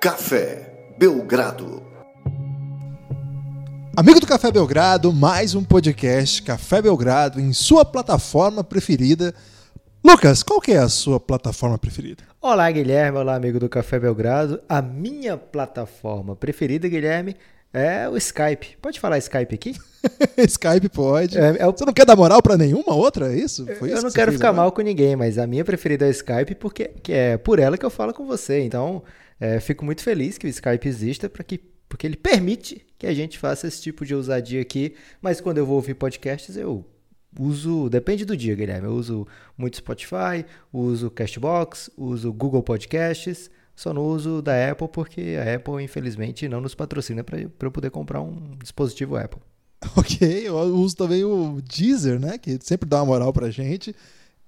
Café Belgrado. Amigo do Café Belgrado, mais um podcast Café Belgrado em sua plataforma preferida. Lucas, qual que é a sua plataforma preferida? Olá, Guilherme. Olá, amigo do Café Belgrado. A minha plataforma preferida, Guilherme, é o Skype. Pode falar Skype aqui? Skype pode. É, é o- Você não quer dar moral pra nenhuma outra, é isso? Foi eu isso não que quero ficar agora? mal com ninguém, mas a minha preferida é o Skype porque que é por ela que eu falo com você. Então, é, fico muito feliz que o Skype exista para que porque ele permite que a gente faça esse tipo de ousadia aqui. Mas quando eu vou ouvir podcasts, eu uso, depende do dia, Guilherme. Eu uso muito Spotify, uso Castbox, uso Google Podcasts. Só não uso da Apple porque a Apple, infelizmente, não nos patrocina para eu poder comprar um dispositivo Apple. Ok, eu uso também o Deezer, né? Que sempre dá uma moral pra gente.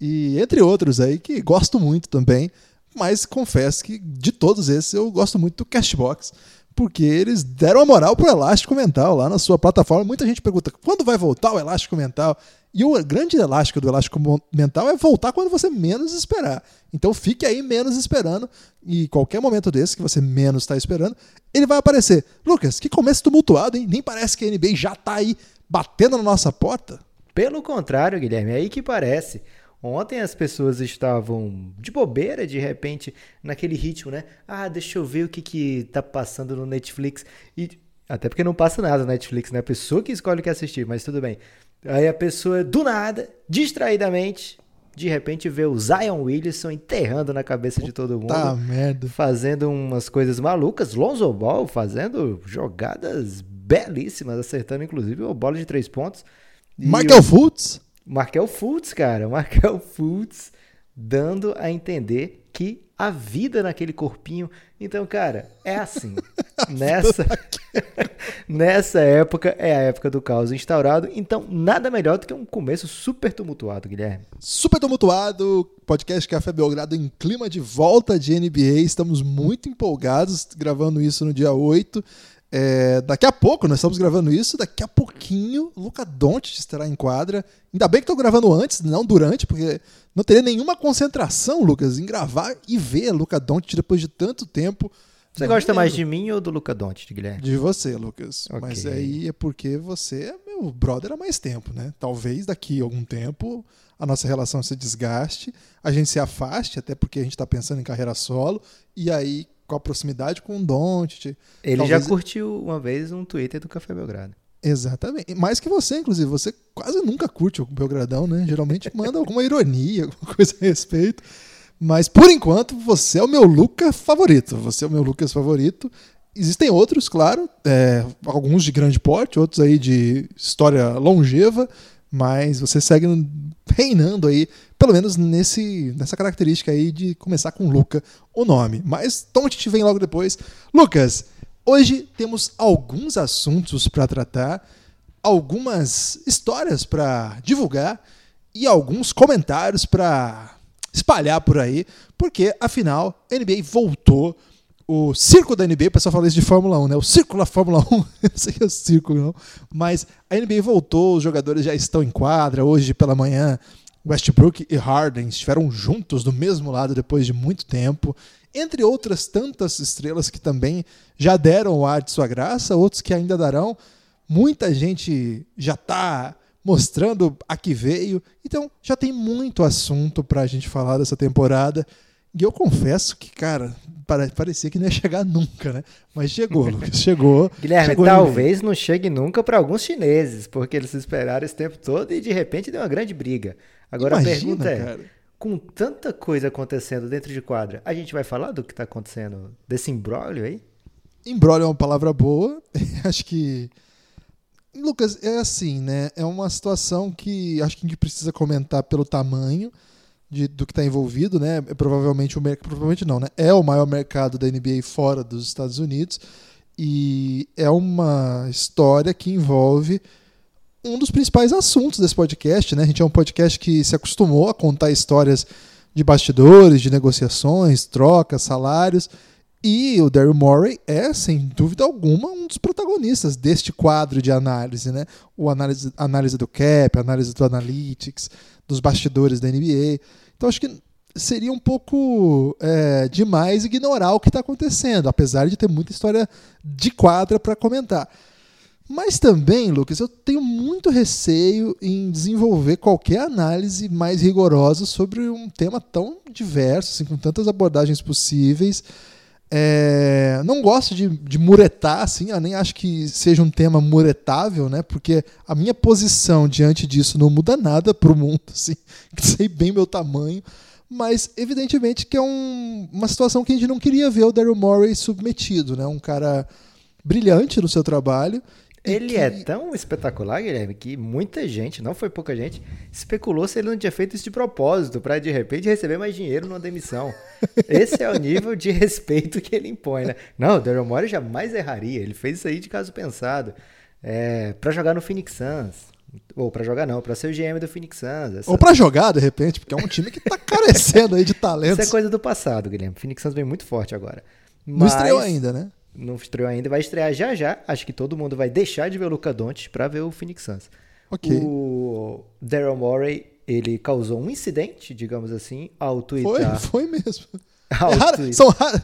E entre outros aí que gosto muito também. Mas confesso que de todos esses eu gosto muito do Cashbox. Porque eles deram a moral pro Elástico Mental lá na sua plataforma. Muita gente pergunta quando vai voltar o Elástico Mental. E o grande elástico do Elástico Mental é voltar quando você menos esperar. Então fique aí menos esperando. E qualquer momento desse que você menos está esperando, ele vai aparecer. Lucas, que começo tumultuado, hein? Nem parece que a NBA já tá aí batendo na nossa porta. Pelo contrário, Guilherme, é aí que parece. Ontem as pessoas estavam de bobeira, de repente, naquele ritmo, né? Ah, deixa eu ver o que que tá passando no Netflix. E até porque não passa nada no Netflix, né? A pessoa que escolhe o que assistir, mas tudo bem. Aí a pessoa, do nada, distraidamente, de repente vê o Zion Williamson enterrando na cabeça de todo mundo. Tá merda. Fazendo umas coisas malucas. Lonzo Ball fazendo jogadas belíssimas, acertando inclusive uma bola de três pontos. E Michael Fultz. Markel Fultz, cara. Markel Fultz dando a entender que a vida naquele corpinho. Então, cara, é assim. nessa, nessa época é a época do caos instaurado. Então, nada melhor do que um começo super tumultuado, Guilherme. Super tumultuado, podcast Café Belgrado em clima de volta de NBA. Estamos muito empolgados gravando isso no dia 8. É, daqui a pouco, nós estamos gravando isso, daqui a pouquinho, Luca Doncic estará em quadra. Ainda bem que estou gravando antes, não durante, porque não teria nenhuma concentração, Lucas, em gravar e ver Luca Doncic depois de tanto tempo. Você Não gosta mais de mim ou do Luca Doncic, Guilherme? De você, Lucas. Ok. Mas aí é porque você é meu brother há mais tempo, né? Talvez daqui a algum tempo a nossa relação se desgaste, a gente se afaste, até porque a gente tá pensando em carreira solo, e aí com a proximidade com o Doncic. Ele talvez- já curtiu uma vez um Twitter do Café Belgrado. Exatamente. Mais que você, inclusive. Você quase nunca curte o Belgradão, né? Geralmente manda alguma ironia, alguma coisa a respeito. Mas por enquanto, você é o meu Lucas favorito. Você é o meu Lucas favorito. Existem outros, claro, é, alguns de grande porte, outros aí de história longeva, mas você segue reinando aí, pelo menos nesse, nessa característica aí de começar com Luca, o nome. Mas Tom te vem logo depois. Lucas, hoje temos alguns assuntos para tratar, algumas histórias para divulgar e alguns comentários para espalhar por aí, porque afinal NBA voltou. O circo da NBA, o pessoal fala isso de Fórmula 1, né? O círculo da Fórmula 1, eu não sei que é o círculo, não. Mas a NBA voltou, os jogadores já estão em quadra. Hoje pela manhã, Westbrook e Harden estiveram juntos do mesmo lado depois de muito tempo. Entre outras tantas estrelas que também já deram o ar de sua graça, outros que ainda darão. Muita gente já está mostrando a que veio. Então já tem muito assunto para a gente falar dessa temporada. E eu confesso que, cara, pare- parecia que não ia chegar nunca, né? Mas chegou, Lucas, chegou. Guilherme, chegou talvez não chegue nunca para alguns chineses, porque eles esperaram esse tempo todo e de repente deu uma grande briga. Agora Imagina, a pergunta é: cara. com tanta coisa acontecendo dentro de quadra, a gente vai falar do que tá acontecendo desse imbróglio aí? Embrolho é uma palavra boa. acho que. Lucas, é assim, né? É uma situação que acho que a gente precisa comentar pelo tamanho de- do que está envolvido, né? É provavelmente o. Provavelmente não, né? É o maior mercado da NBA fora dos Estados Unidos. E é uma história que envolve um dos principais assuntos desse podcast, né? A gente é um podcast que se acostumou a contar histórias de bastidores, de negociações, trocas, salários. E o Daryl Morey é, sem dúvida alguma, um dos protagonistas deste quadro de análise, né? O análise, análise do cap, análise do analytics, dos bastidores da NBA. Então acho que seria um pouco é, demais ignorar o que está acontecendo, apesar de ter muita história de quadra para comentar. Mas também, Lucas, eu tenho muito receio em desenvolver qualquer análise mais rigorosa sobre um tema tão diverso, assim, com tantas abordagens possíveis. É, não gosto de, de muretar, assim, eu nem acho que seja um tema muretável, né? Porque a minha posição diante disso não muda nada para o mundo, assim, sei bem meu tamanho. Mas, evidentemente, que é um, uma situação que a gente não queria ver o Daryl Morey submetido, né? Um cara brilhante no seu trabalho ele que... é tão espetacular, Guilherme, que muita gente, não foi pouca gente, especulou se ele não tinha feito isso de propósito, para de repente receber mais dinheiro numa demissão. Esse é o nível de respeito que ele impõe, né? Não, o Daryl Morey jamais erraria, ele fez isso aí de caso pensado. É, para jogar no Phoenix Suns. Ou para jogar não, para ser o GM do Phoenix Suns. Essa... Ou para jogar, de repente, porque é um time que tá carecendo aí de talentos. Isso é coisa do passado, Guilherme. O Phoenix Suns vem muito forte agora. Mas... Não estreou ainda, né? Não estreou ainda, vai estrear já já. Acho que todo mundo vai deixar de ver o Luca Doncic para ver o Phoenix Suns. Okay. O Daryl Morey, ele causou um incidente, digamos assim, ao twittar. Foi, foi mesmo. É rara, são raras.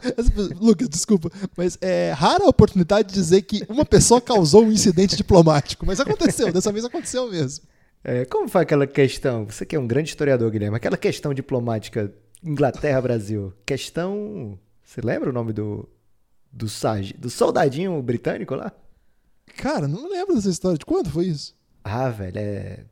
Lucas, desculpa, mas é rara a oportunidade de dizer que uma pessoa causou um incidente diplomático, mas aconteceu, dessa vez aconteceu mesmo. É, como foi aquela questão? Você que é um grande historiador, Guilherme, aquela questão diplomática Inglaterra-Brasil. Questão. Você lembra o nome do, do, sag... do soldadinho britânico lá? Cara, não lembro dessa história. De quando foi isso? Ah, velho, é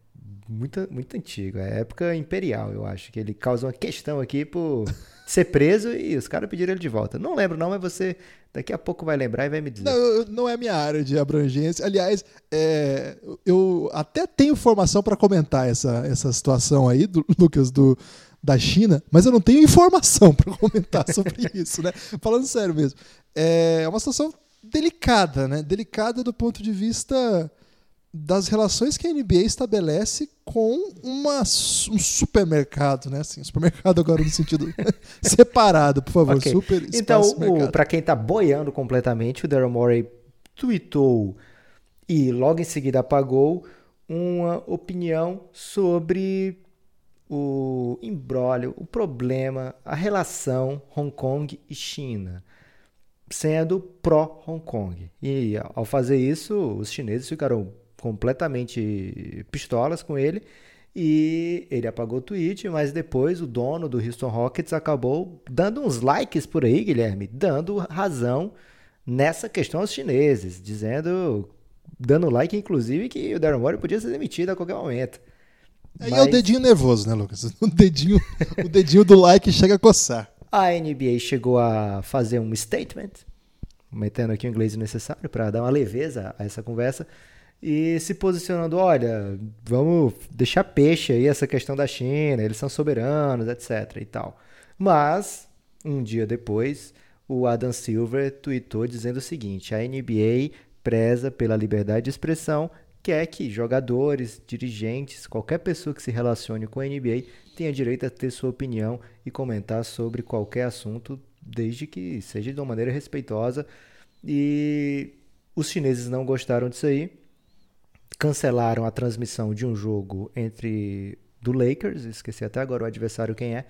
muito, muito antigo. É época imperial, eu acho. Que ele causa uma questão aqui por ser preso e os caras pediram ele de volta. Não lembro, não, mas você daqui a pouco vai lembrar e vai me dizer. Não, não é minha área de abrangência. Aliás, é, eu até tenho formação para comentar essa, essa situação aí, do, Lucas, do, da China, mas eu não tenho informação para comentar sobre isso, né? Falando sério mesmo. É uma situação delicada, né? Delicada do ponto de vista das relações que a NBA estabelece com uma, um supermercado, né? Assim, supermercado agora no sentido separado, por favor. Okay. Super então, para quem está boiando completamente, o Daryl Morey tweetou e logo em seguida apagou uma opinião sobre o embrólio, o problema, a relação Hong Kong e China, sendo pró-Hong Kong. E ao fazer isso, os chineses ficaram completamente pistolas com ele e ele apagou o tweet, mas depois o dono do Houston Rockets acabou dando uns likes por aí, Guilherme, dando razão nessa questão aos chineses, dizendo, dando like inclusive que o Darren Morey podia ser demitido a qualquer momento. Aí Mas... é o dedinho nervoso, né, Lucas? O dedinho, o dedinho do like chega a coçar. A NBA chegou a fazer um statement, metendo aqui o inglês necessário para dar uma leveza a essa conversa, e se posicionando: olha, vamos deixar peixe aí essa questão da China, eles são soberanos, etc. e tal. Mas, um dia depois, o Adam Silver tweetou dizendo o seguinte: a NBA preza pela liberdade de expressão quer que jogadores, dirigentes, qualquer pessoa que se relacione com a NBA tenha direito a ter sua opinião e comentar sobre qualquer assunto, desde que seja de uma maneira respeitosa. E os chineses não gostaram disso aí, cancelaram a transmissão de um jogo entre do Lakers, esqueci até agora o adversário quem é,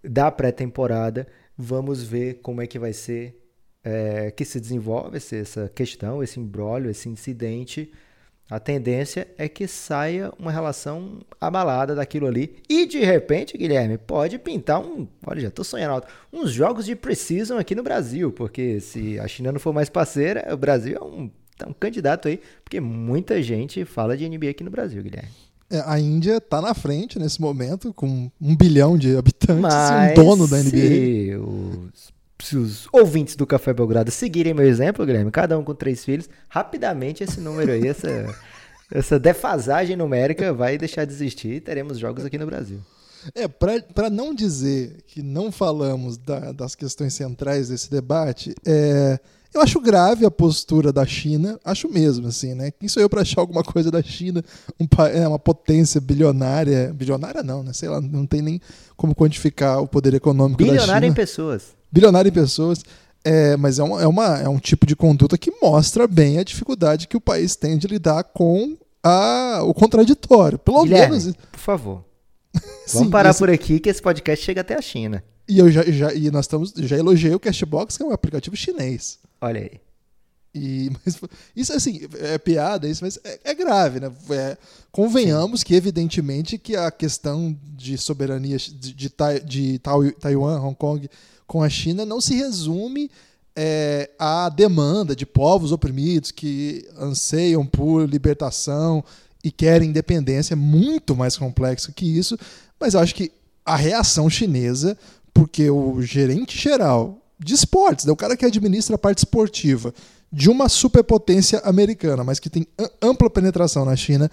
da pré-temporada. Vamos ver como é que vai ser é, que se desenvolve essa questão, esse embrólio, esse incidente a tendência é que saia uma relação abalada daquilo ali. E de repente, Guilherme, pode pintar um. Olha, já estou sonhando alto. Uns jogos de Precision aqui no Brasil. Porque se a China não for mais parceira, o Brasil é um, é um candidato aí. Porque muita gente fala de NBA aqui no Brasil, Guilherme. É, a Índia está na frente nesse momento, com um bilhão de habitantes Mas e um dono da NBA. Se os se os ouvintes do Café Belgrado seguirem meu exemplo, Guilherme, cada um com três filhos, rapidamente esse número aí, essa, essa defasagem numérica vai deixar de existir e teremos jogos aqui no Brasil. É, para não dizer que não falamos da, das questões centrais desse debate, é, eu acho grave a postura da China, acho mesmo, assim, né? Quem sou eu para achar alguma coisa da China, um, é uma potência bilionária, bilionária não, né? Sei lá, não tem nem como quantificar o poder econômico bilionária da China. Bilionária em pessoas bilionário em pessoas. É, mas é, uma, é, uma, é um tipo de conduta que mostra bem a dificuldade que o país tem de lidar com a, o contraditório. Pelo Guilherme, menos. Por favor. Vamos Sim, parar esse- por aqui que esse podcast chega até a China. E eu já, já- e nós estamos, já elogiei o Cashbox, que é um aplicativo chinês. Olha aí. E, mas isso assim, é piada, isso, mas é, é grave, né? É, convenhamos que, evidentemente, que a questão de soberania de, de, de Tai- Taiwan, Hong Kong com a China não se resume é, à demanda de povos oprimidos que anseiam por libertação e querem independência. É muito mais complexo que isso, mas eu acho que a reação chinesa, porque o gerente geral de esportes, né, o cara que administra a parte esportiva de uma superpotência americana, mas que tem ampla penetração na China,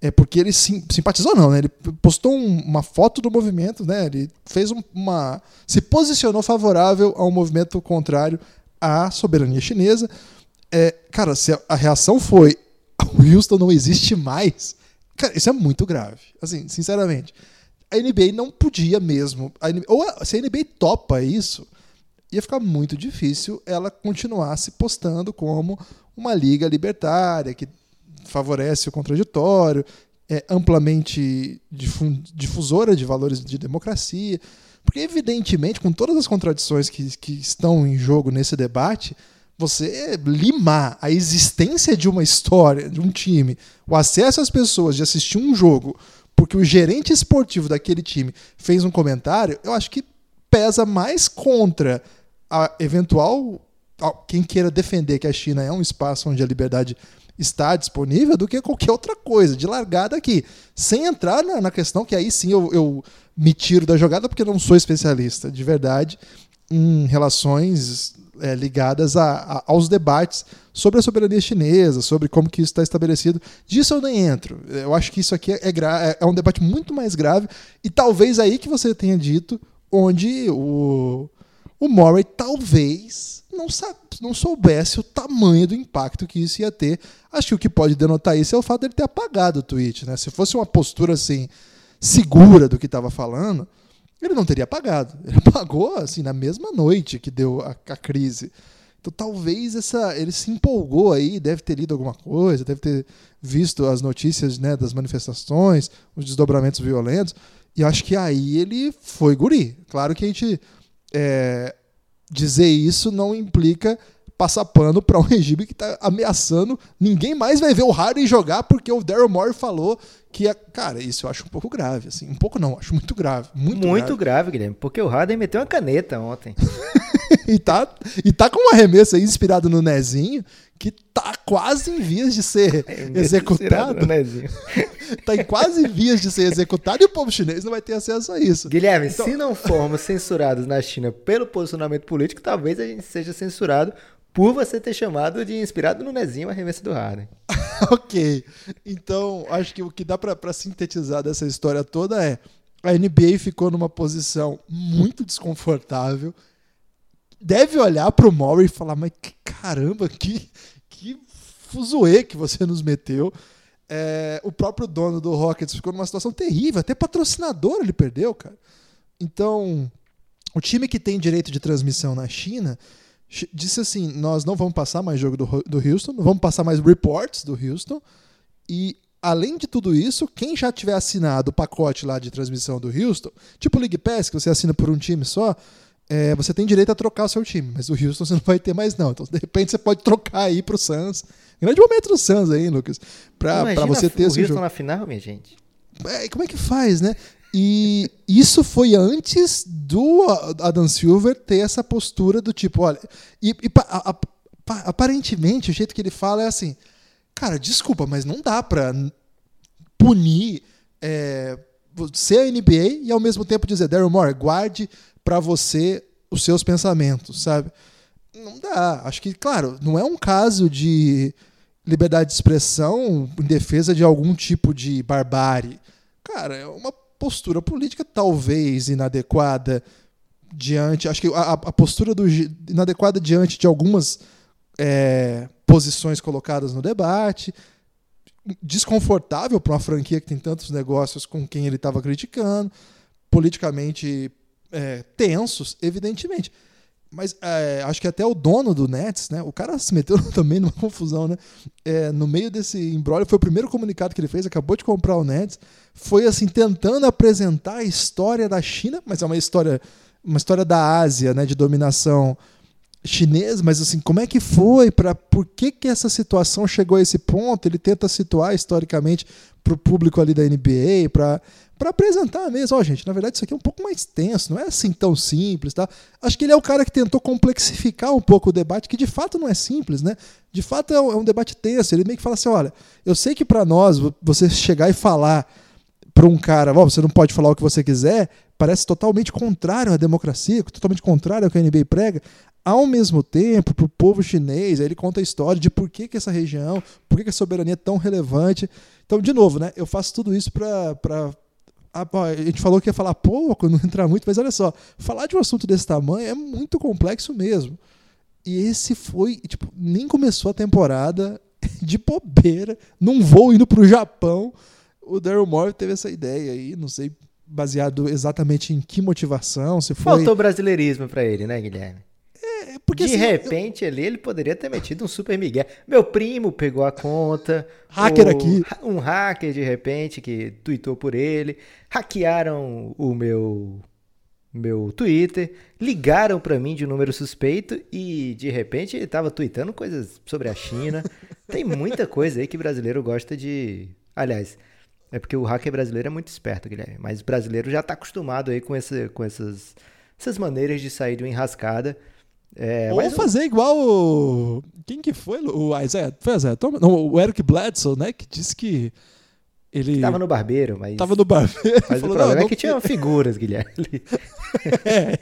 é porque ele sim, simpatizou não, né? Ele postou um- uma foto do movimento, né? Ele fez um- uma se posicionou favorável ao movimento contrário à soberania chinesa. É, cara, se a, a reação foi o Houston não existe mais, cara, isso é muito grave. Assim, sinceramente, a NBA não podia mesmo. a NBA ou a- se a NBA topa isso, ia ficar muito difícil ela continuar se postando como uma liga libertária que favorece o contraditório, é amplamente difusora de valores de democracia. Porque, evidentemente, com todas as contradições que, que estão em jogo nesse debate, você limar a existência de uma história, de um time, o acesso às pessoas de assistir um jogo, porque o gerente esportivo daquele time fez um comentário, eu acho que pesa mais contra a eventual quem queira defender que a China é um espaço onde a liberdade está disponível do que qualquer outra coisa, de largada aqui. Sem entrar na, na questão que aí sim eu, eu me tiro da jogada porque não sou especialista de verdade em relações é, ligadas a- a- aos debates sobre a soberania chinesa, sobre como que isso está estabelecido. Disso eu nem entro. Eu acho que isso aqui é, gra- é- é um debate muito mais grave e talvez aí que você tenha dito onde o, o Murray talvez não, não soubesse o tamanho do impacto que isso ia ter. Acho que o que pode denotar isso é o fato dele ter apagado o tweet. Né? Se fosse uma postura assim segura do que estava falando, ele não teria apagado. Ele apagou assim na mesma noite que deu a, a crise. Então talvez essa ele se empolgou aí, deve ter lido alguma coisa, deve ter visto as notícias né, das manifestações, os desdobramentos violentos, e acho que aí ele foi guri. Claro que a gente é, dizer isso não implica passar pano para um regime que está ameaçando. Ninguém mais vai ver o Harden jogar porque o Daryl Morey falou que é. Cara, isso eu acho um pouco grave. Assim. Um pouco não, acho muito grave. Muito, Muito, grave. grave. Guilherme, porque o Harden meteu uma caneta ontem. e, tá, e tá com um arremesso aí inspirado no Nezinho que tá quase em vias de ser executado. Nezinho. tá em quase vias de ser executado e o povo chinês não vai ter acesso a isso. Guilherme, Então- se não formos censurados na China pelo posicionamento político, talvez a gente seja censurado por você ter chamado de inspirado no Nezinho arremesso do Harden. ok. Então, acho que o que dá pra sintetizar dessa história toda é a NBA ficou numa posição muito desconfortável. Deve olhar pro Murray e falar, mas que caramba, que, que fuzuê que você nos meteu. É, o próprio dono do Rockets ficou numa situação terrível. Até patrocinador ele perdeu, cara. Então, o time que tem direito de transmissão na China ch- disse assim: nós não vamos passar mais jogo do, do Houston, não vamos passar mais reports do Houston. E, além de tudo isso, quem já tiver assinado o pacote lá de transmissão do Houston, tipo o League Pass, que você assina por um time só, é, você tem direito a trocar o seu time, mas o Houston você não vai ter mais, não. Então, de repente, você pode trocar aí pro Suns. Grande momento do Suns aí, Lucas. Pra, pra você ter o Houston jogo. na final, minha gente. É, como é que faz, né? E isso foi antes do Adam Silver ter essa postura do tipo, olha, e, e a- a- pa- aparentemente o jeito que ele fala é assim, cara, desculpa, mas não dá pra punir é, ser a NBA e ao mesmo tempo dizer, Daryl Moore, guarde pra você os seus pensamentos, sabe? Não dá. Acho que, claro, não é um caso de liberdade de expressão em defesa de algum tipo de barbárie. Cara, é uma postura política talvez inadequada diante. Acho que a, a postura do inadequada diante de algumas é, posições colocadas no debate. Desconfortável para uma franquia que tem tantos negócios com quem ele estava criticando. Politicamente é, tensos, evidentemente. Mas é, acho que até o dono do Nets, né? O cara se meteu também numa confusão, né? É, no meio desse embrólio, foi o primeiro comunicado que ele fez, acabou de comprar o Nets. Foi assim, tentando apresentar a história da China, mas é uma história, uma história da Ásia, né? De dominação chinesa, mas assim, como é que foi? Para por que, que essa situação chegou a esse ponto? Ele tenta situar historicamente para o público ali da NBA, para para apresentar mesmo, ó, gente, na verdade isso aqui é um pouco mais tenso, não é assim tão simples, tá? Acho que ele é o cara que tentou complexificar um pouco o debate, que de fato não é simples, né? De fato é um, é debate tenso. Ele meio que fala assim, olha, eu sei que para nós você chegar e falar para um cara, ó, você não pode falar o que você quiser, parece totalmente contrário à democracia, totalmente contrário ao que a NBA prega. Ao mesmo tempo, para o povo chinês, ele conta a história de por que, que essa região, por que, que a soberania é tão relevante. Então, de novo, né, eu faço tudo isso para a gente falou que ia falar pouco, não entrar muito, mas olha só, falar de um assunto desse tamanho é muito complexo mesmo. E esse foi, tipo, nem começou a temporada de bobeira, num voo indo para o Japão. O Daryl Morey teve essa ideia aí, não sei baseado exatamente em que motivação, se foi... Faltou brasileirismo para ele, né, Guilherme? Porque, de assim, repente eu... ali ele poderia ter metido um super migué. Meu primo pegou a conta. hacker o, aqui. Um hacker de repente que tweetou por ele. Hackearam o meu meu Twitter, ligaram para mim de um número suspeito e de repente ele tava tweetando coisas sobre a China. Tem muita coisa aí que brasileiro gosta de. Aliás, é porque o hacker brasileiro é muito esperto, Guilherme. Mas o brasileiro já tá acostumado aí com, esse, com essas, essas maneiras de sair de uma enrascada. É, Ou fazer igual o... Quem que foi? O Isaiah, foi Isaiah Thomas? Não, o Eric Bledsoe, né? Que disse que ele... Tava no barbeiro, mas... Tava no barbeiro. Mas falou, o problema é que tinha figuras, Guilherme. é,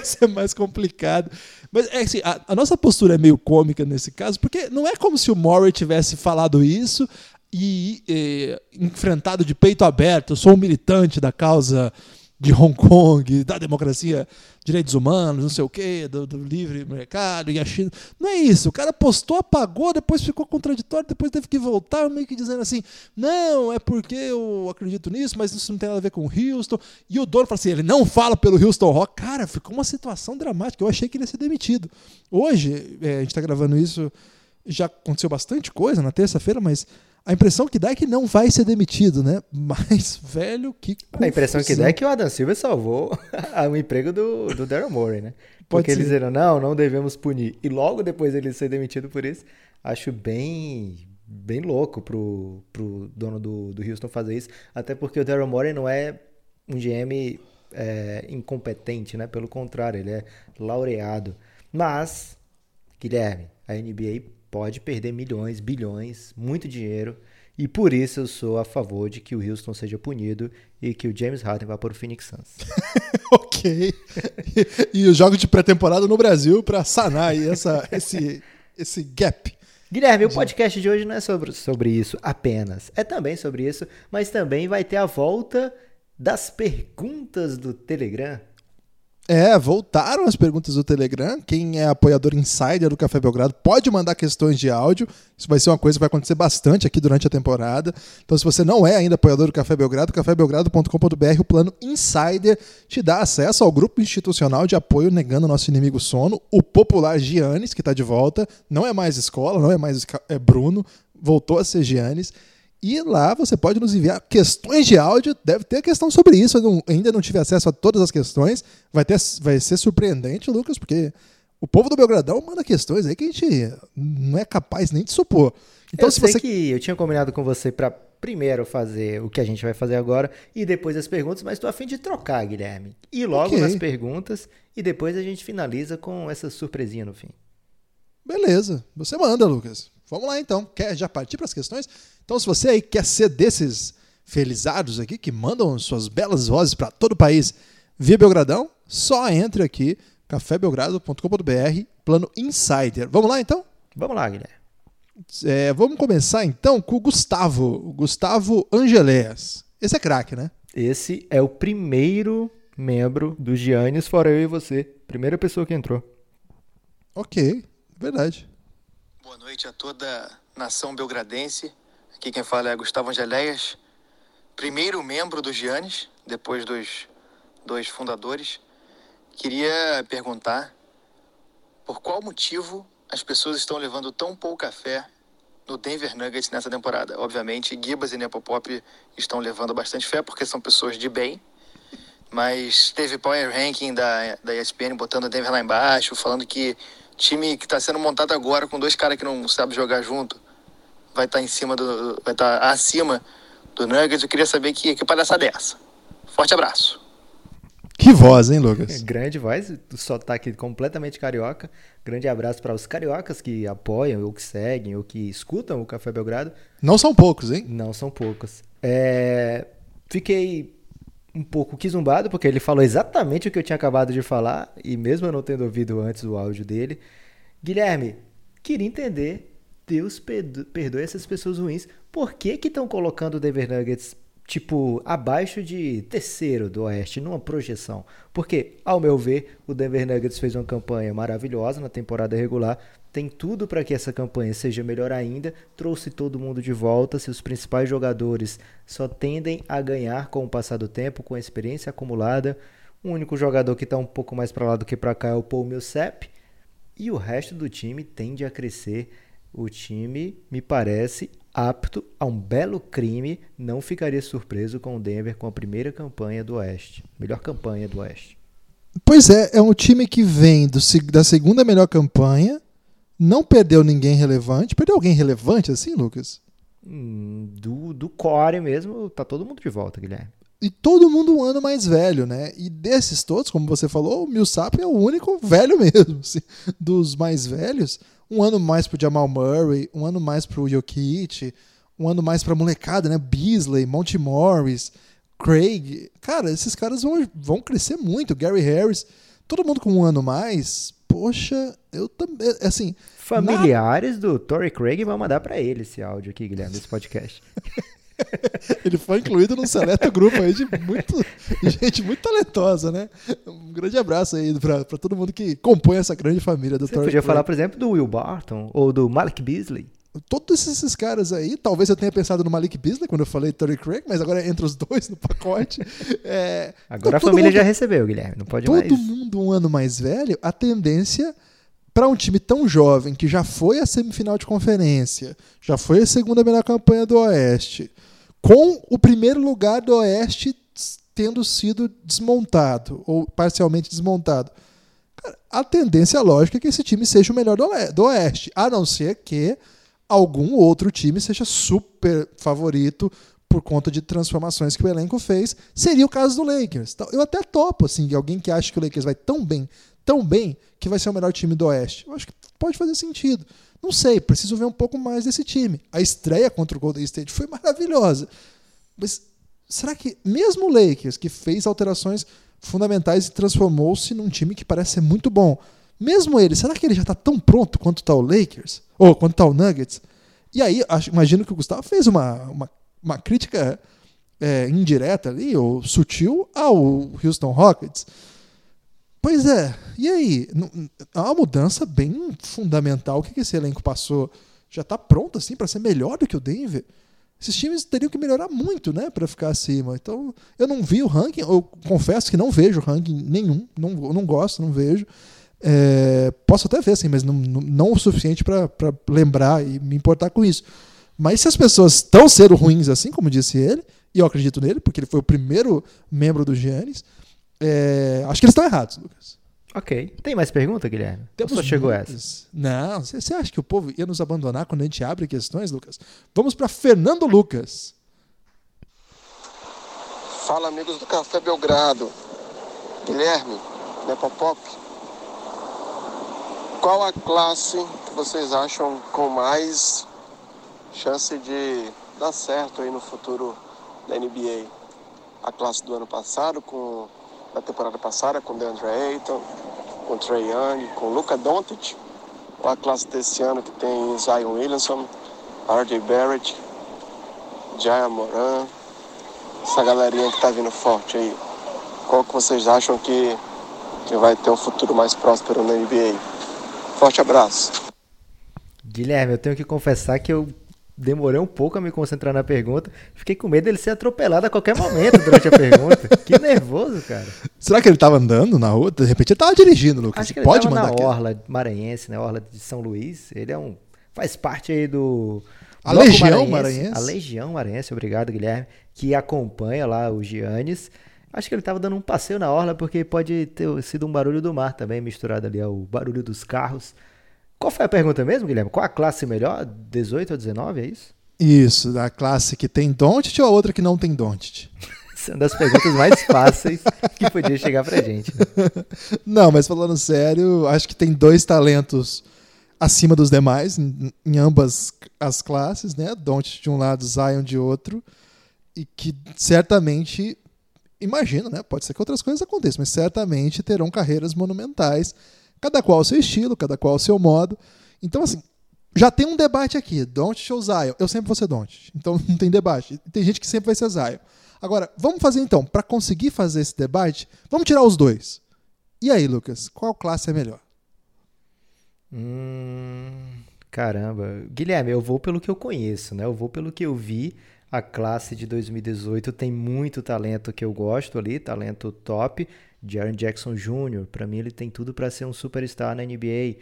esse é mais complicado. Mas é assim, a, a, nossa postura é meio cômica nesse caso, porque não é como se o Murray tivesse falado isso e, e enfrentado de peito aberto, eu sou um militante da causa de Hong Kong, da democracia, direitos humanos, não sei o quê, do, do, livre mercado e a China. Não é isso. O cara postou, apagou, depois ficou contraditório, depois teve que voltar, meio que dizendo assim: não, é porque eu acredito nisso, mas isso não tem nada a ver com o Houston. E o dono fala assim: ele não fala pelo Houston Rock. Cara, ficou uma situação dramática. Eu achei que ele ia ser demitido. Hoje, é, a gente está gravando isso, já aconteceu bastante coisa na terça-feira, mas a impressão que dá é que não vai ser demitido, né? Mas, velho, que confusão. A impressão que dá é que o Adam Silva salvou o emprego do, do Daryl Morey, né? Porque eles disseram, não, não devemos punir. E logo depois ele ser demitido por isso, acho bem bem louco pro, pro dono do, do Houston fazer isso. Até porque o Daryl Morey não é um GM é, incompetente, né? Pelo contrário, ele é laureado. Mas, Guilherme, a NBA pode perder milhões, bilhões, muito dinheiro. E por isso eu sou a favor de que o Houston seja punido e que o James Harden vá para o Phoenix Suns. ok. E, e os jogos de pré-temporada no Brasil para sanar essa, esse, esse gap. Guilherme, o podcast de hoje não é sobre, sobre isso apenas. É também sobre isso, mas também vai ter a volta das perguntas do Telegram. É, voltaram as perguntas do Telegram. Quem é apoiador insider do Café Belgrado pode mandar questões de áudio. Isso vai ser uma coisa que vai acontecer bastante aqui durante a temporada. Então, se você não é ainda apoiador do Café Belgrado, cafébelgrado.com.br, o plano Insider te dá acesso ao grupo institucional de apoio negando nosso inimigo sono, o popular Giannis, que está de volta. Não é mais escola, não é mais é Bruno, voltou a ser Giannis. E lá você pode nos enviar questões de áudio. Deve ter questão sobre isso. Eu não, ainda não tive acesso a todas as questões. Vai, ter, vai ser surpreendente, Lucas, porque o povo do Belgradão manda questões aí que a gente não é capaz nem de supor. Então, eu se sei você... que eu tinha combinado com você para primeiro fazer o que a gente vai fazer agora e depois as perguntas, mas estou a fim de trocar, Guilherme. E logo okay. nas perguntas e depois a gente finaliza com essa surpresinha no fim. Beleza, você manda, Lucas. Vamos lá então. Quer já partir para as questões? Então, se você aí quer ser desses felizados aqui que mandam suas belas vozes para todo o país via Belgradão, só entre aqui cafébelgrado.com.br, plano Insider. Vamos lá então? Vamos lá, Guilherme. É, vamos começar então com o Gustavo, o Gustavo Angeléas. Esse é craque, né? Esse é o primeiro membro do Giannis, fora eu e você. Primeira pessoa que entrou. Ok, verdade. Boa noite a toda nação belgradense. Aqui quem fala é Gustavo Angeléias, primeiro membro do Giannis, depois dos dois fundadores. Queria perguntar por qual motivo as pessoas estão levando tão pouca fé no Denver Nuggets nessa temporada. Obviamente, Gibas e Nepopop estão levando bastante fé porque são pessoas de bem, mas teve Power Ranking da, da ESPN botando o Denver lá embaixo, falando que time que está sendo montado agora com dois caras que não sabem jogar junto vai estar tá em cima do vai estar tá acima do Nuggets. Eu queria saber que que palhaçada é essa. Forte abraço. Que voz, hein, Lucas? Grande voz, o sotaque completamente carioca. Grande abraço para os cariocas que apoiam, ou que seguem, ou que escutam o Café Belgrado. Não são poucos, hein? Não são poucos. É... Fiquei um pouco quizumbado, porque ele falou exatamente o que eu tinha acabado de falar, e mesmo eu não tendo ouvido antes o áudio dele. Guilherme, queria entender, Deus perdoe essas pessoas ruins, por que estão colocando o Denver Nuggets tipo, abaixo de terceiro do Oeste, numa projeção. Porque, ao meu ver, o Denver Nuggets fez uma campanha maravilhosa na temporada regular, tem tudo para que essa campanha seja melhor ainda, trouxe todo mundo de volta, seus principais jogadores só tendem a ganhar com o passar do tempo, com a experiência acumulada. O único jogador que está um pouco mais para lá do que para cá é o Paul Millsap, e o resto do time tende a crescer. O time, me parece, apto a um belo crime, não ficaria surpreso com o Denver com a primeira campanha do Oeste. Melhor campanha do Oeste. Pois é, é um time que vem do, da segunda melhor campanha, não perdeu ninguém relevante. Perdeu alguém relevante assim, Lucas? Hum, do, do core mesmo, tá todo mundo de volta, Guilherme. E todo mundo um ano mais velho, né? E desses todos, como você falou, o Millsap é o único velho mesmo. Assim, dos mais velhos, um ano mais pro Jamal Murray, um ano mais pro Jokic, um ano mais pra molecada, né? Beasley, Monty Morris, Craig. Cara, esses caras vão, vão crescer muito. Gary Harris, todo mundo com um ano mais. Poxa, eu também. Assim. Familiares na... do Torrey Craig vão mandar para ele esse áudio aqui, Guilherme, desse podcast. Ele foi incluído num seleto grupo aí de muito, gente muito talentosa, né? Um grande abraço aí para todo mundo que compõe essa grande família do Você Torrey podia Craig. falar, por exemplo, do Will Barton ou do Malik Beasley. Todos esses caras aí, talvez eu tenha pensado no Malik Beasley quando eu falei Torrey Craig, mas agora entre os dois no pacote. É, agora então, a família mundo, já recebeu, Guilherme, não pode todo mais. Todo mundo um ano mais velho, a tendência para um time tão jovem que já foi a semifinal de conferência, já foi a segunda melhor campanha do Oeste, com o primeiro lugar do Oeste tendo sido desmontado, ou parcialmente desmontado. a tendência lógica é que esse time seja o melhor do Oeste, a não ser que algum outro time seja super favorito por conta de transformações que o elenco fez. Seria o caso do Lakers. Então, eu até topo, assim, alguém que acha que o Lakers vai tão bem, tão bem, que vai ser o melhor time do Oeste. Eu acho que pode fazer sentido. Não sei, preciso ver um pouco mais desse time. A estreia contra o Golden State foi maravilhosa. Mas será que mesmo o Lakers, que fez alterações fundamentais e transformou-se num time que parece ser muito bom, mesmo ele, será que ele já está tão pronto quanto está o Lakers? Ou quanto está o Nuggets? E aí, acho, imagino que o Gustavo fez uma, uma, uma crítica é, indireta ali, ou sutil, ao Houston Rockets. Pois é, e aí? Há uma mudança bem fundamental. O que esse elenco passou? Já está pronto assim para ser melhor do que o Denver? Esses times teriam que melhorar muito, né, para ficar acima. Então, eu não vi o ranking, eu confesso que não vejo ranking nenhum, não, não gosto, não vejo. É, posso até ver, assim, mas não, não, não o suficiente para lembrar e me importar com isso. Mas se as pessoas estão sendo ruins assim, como disse ele, e eu acredito nele, porque ele foi o primeiro membro do Giannis, é, acho que eles estão errados, Lucas. Ok. Tem mais pergunta, Guilherme? Temos Ou só chegou essa? Não. Você acha que o povo ia nos abandonar quando a gente abre questões, Lucas? Vamos para Fernando Lucas. Fala, amigos do Café Belgrado. Guilherme, Nepopop. Qual a classe que vocês acham com mais chance de dar certo aí no futuro da NBA? A classe do ano passado com da temporada passada com DeAndre Ayton, com Trey Young, com Luca Doncic, ou a classe desse ano que tem Zion Williamson, R.J. Barrett, Jaya Moran, essa galerinha que tá vindo forte aí. Qual que vocês acham que, que vai ter um futuro mais próspero na NBA? Forte abraço. Guilherme, eu tenho que confessar que eu demorei um pouco a me concentrar na pergunta. Fiquei com medo dele ser atropelado a qualquer momento durante a pergunta. Que nervoso, cara. Será que ele tava andando na rua? De repente ele tava dirigindo, Lucas. Acho que ele Pode tava mandar na aqui. Orla Maranhense, né? Orla de São Luís. Ele é um. Faz parte aí do. A Legião Maranhense? A Legião Maranhense, obrigado, Guilherme. Que acompanha lá o Giannis. Acho que ele tava dando um passeio na Orla, porque pode ter sido um barulho do mar também, misturado ali ao barulho dos carros. Qual foi a pergunta mesmo, Guilherme? Qual a classe melhor? 18 ou 19, é isso? Isso, da classe que tem Doncic ou a outra que não tem Doncic? Essa é uma das perguntas mais fáceis que podia chegar pra gente. né? Não, mas falando sério, acho que tem dois talentos acima dos demais em, em ambas as classes, né? Doncic de um lado, Zion de outro, e que certamente imagino, né? Pode ser que outras coisas aconteçam, mas certamente terão carreiras monumentais, cada qual ao seu estilo, cada qual ao seu modo. Então, assim, já tem um debate aqui, Doncic ou Zion. Eu sempre vou ser Doncic, então não tem debate. Tem gente que sempre vai ser Zion. Agora, vamos fazer então, para conseguir fazer esse debate, vamos tirar os dois. E aí, Lucas, qual classe é melhor? Hum, caramba. Guilherme, eu vou pelo que eu conheço, né? Eu vou pelo que eu vi. A classe de 2018 tem muito talento que eu gosto ali, talento top. Jaren Jackson Jr., pra mim ele tem tudo pra ser um superstar na NBA.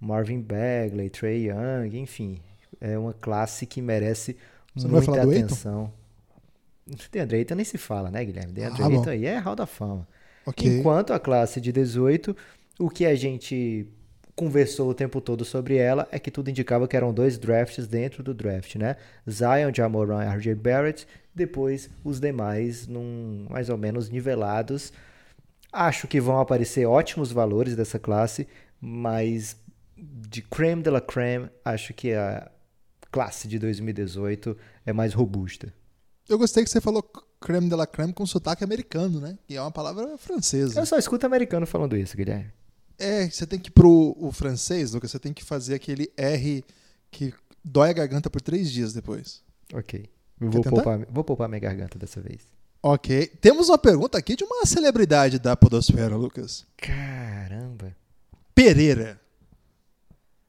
Marvin Bagley, Trey Young, enfim, é uma classe que merece Você muita atenção. DeAndre Ayton nem se fala, né, Guilherme? DeAndre Ah. Ayton aí é Hall da Fama. Ok. Enquanto a classe de 18, o que a gente conversou o tempo todo sobre ela é que tudo indicava que eram dois drafts dentro do draft, né? Zion, Jamoran e RJ Barrett, depois os demais num mais ou menos nivelados. Acho que vão aparecer ótimos valores dessa classe, mas de creme de la creme, acho que a classe de 2018 é mais robusta. Eu gostei que você falou creme de la creme com sotaque americano, né? Que é uma palavra francesa. Eu só escuto americano falando isso, Guilherme. É, você tem que ir pro o francês, Lucas, você tem que fazer aquele R que dói a garganta por três dias depois. Ok. Vou poupar, vou poupar minha garganta dessa vez. Ok. Temos uma pergunta aqui de uma celebridade da podosfera, Lucas. Caramba. Pereira,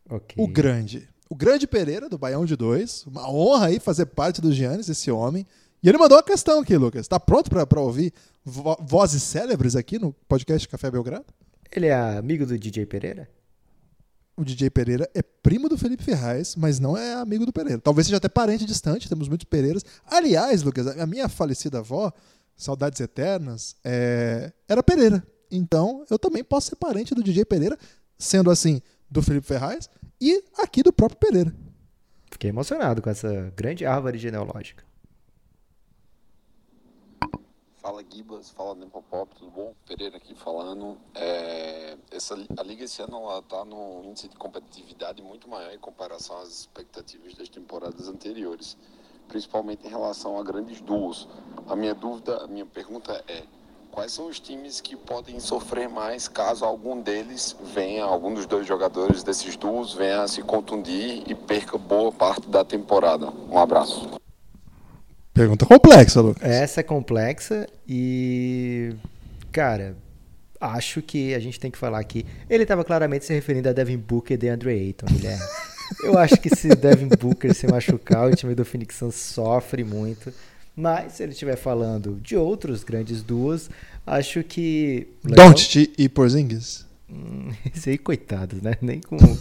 Ok. o grande. O grande Pereira, do Baião de Dois. Uma honra aí fazer parte do Giannis, esse homem. E ele mandou uma questão aqui, Lucas. Tá pronto pra pra ouvir vo- vozes célebres aqui no podcast Café Belgrado? Ele é amigo do DJ Pereira? O DJ Pereira é primo do Felipe Ferraz, mas não é amigo do Pereira. Talvez seja até parente distante, temos muitos Pereiras. Aliás, Lucas, a minha falecida avó, saudades eternas, é, era Pereira. Então, eu também posso ser parente do DJ Pereira, sendo assim, do Felipe Ferraz e aqui do próprio Pereira. Fiquei emocionado com essa grande árvore genealógica. Fala Gibas, fala Nepopop, tudo bom? Pereira aqui falando. É, essa, a liga esse ano ela tá num índice de competitividade muito maior em comparação às expectativas das temporadas anteriores, principalmente em relação a grandes duos. A minha dúvida, a minha pergunta é: quais são os times que podem sofrer mais caso algum deles venha, algum dos dois jogadores desses duos venha a se contundir e perca boa parte da temporada? Um abraço. Pergunta complexa, Lucas. Essa é complexa e. Cara, acho que a gente tem que falar aqui. Ele estava claramente se referindo a Devin Booker e DeAndre Ayton, Guilherme. Eu acho que se Devin Booker se machucar, o time do Phoenix Suns sofre muito. Mas se ele estiver falando de outros grandes duos, acho que. Doncic e Porzingis. Hum, Esse aí, coitados, né? Nem com,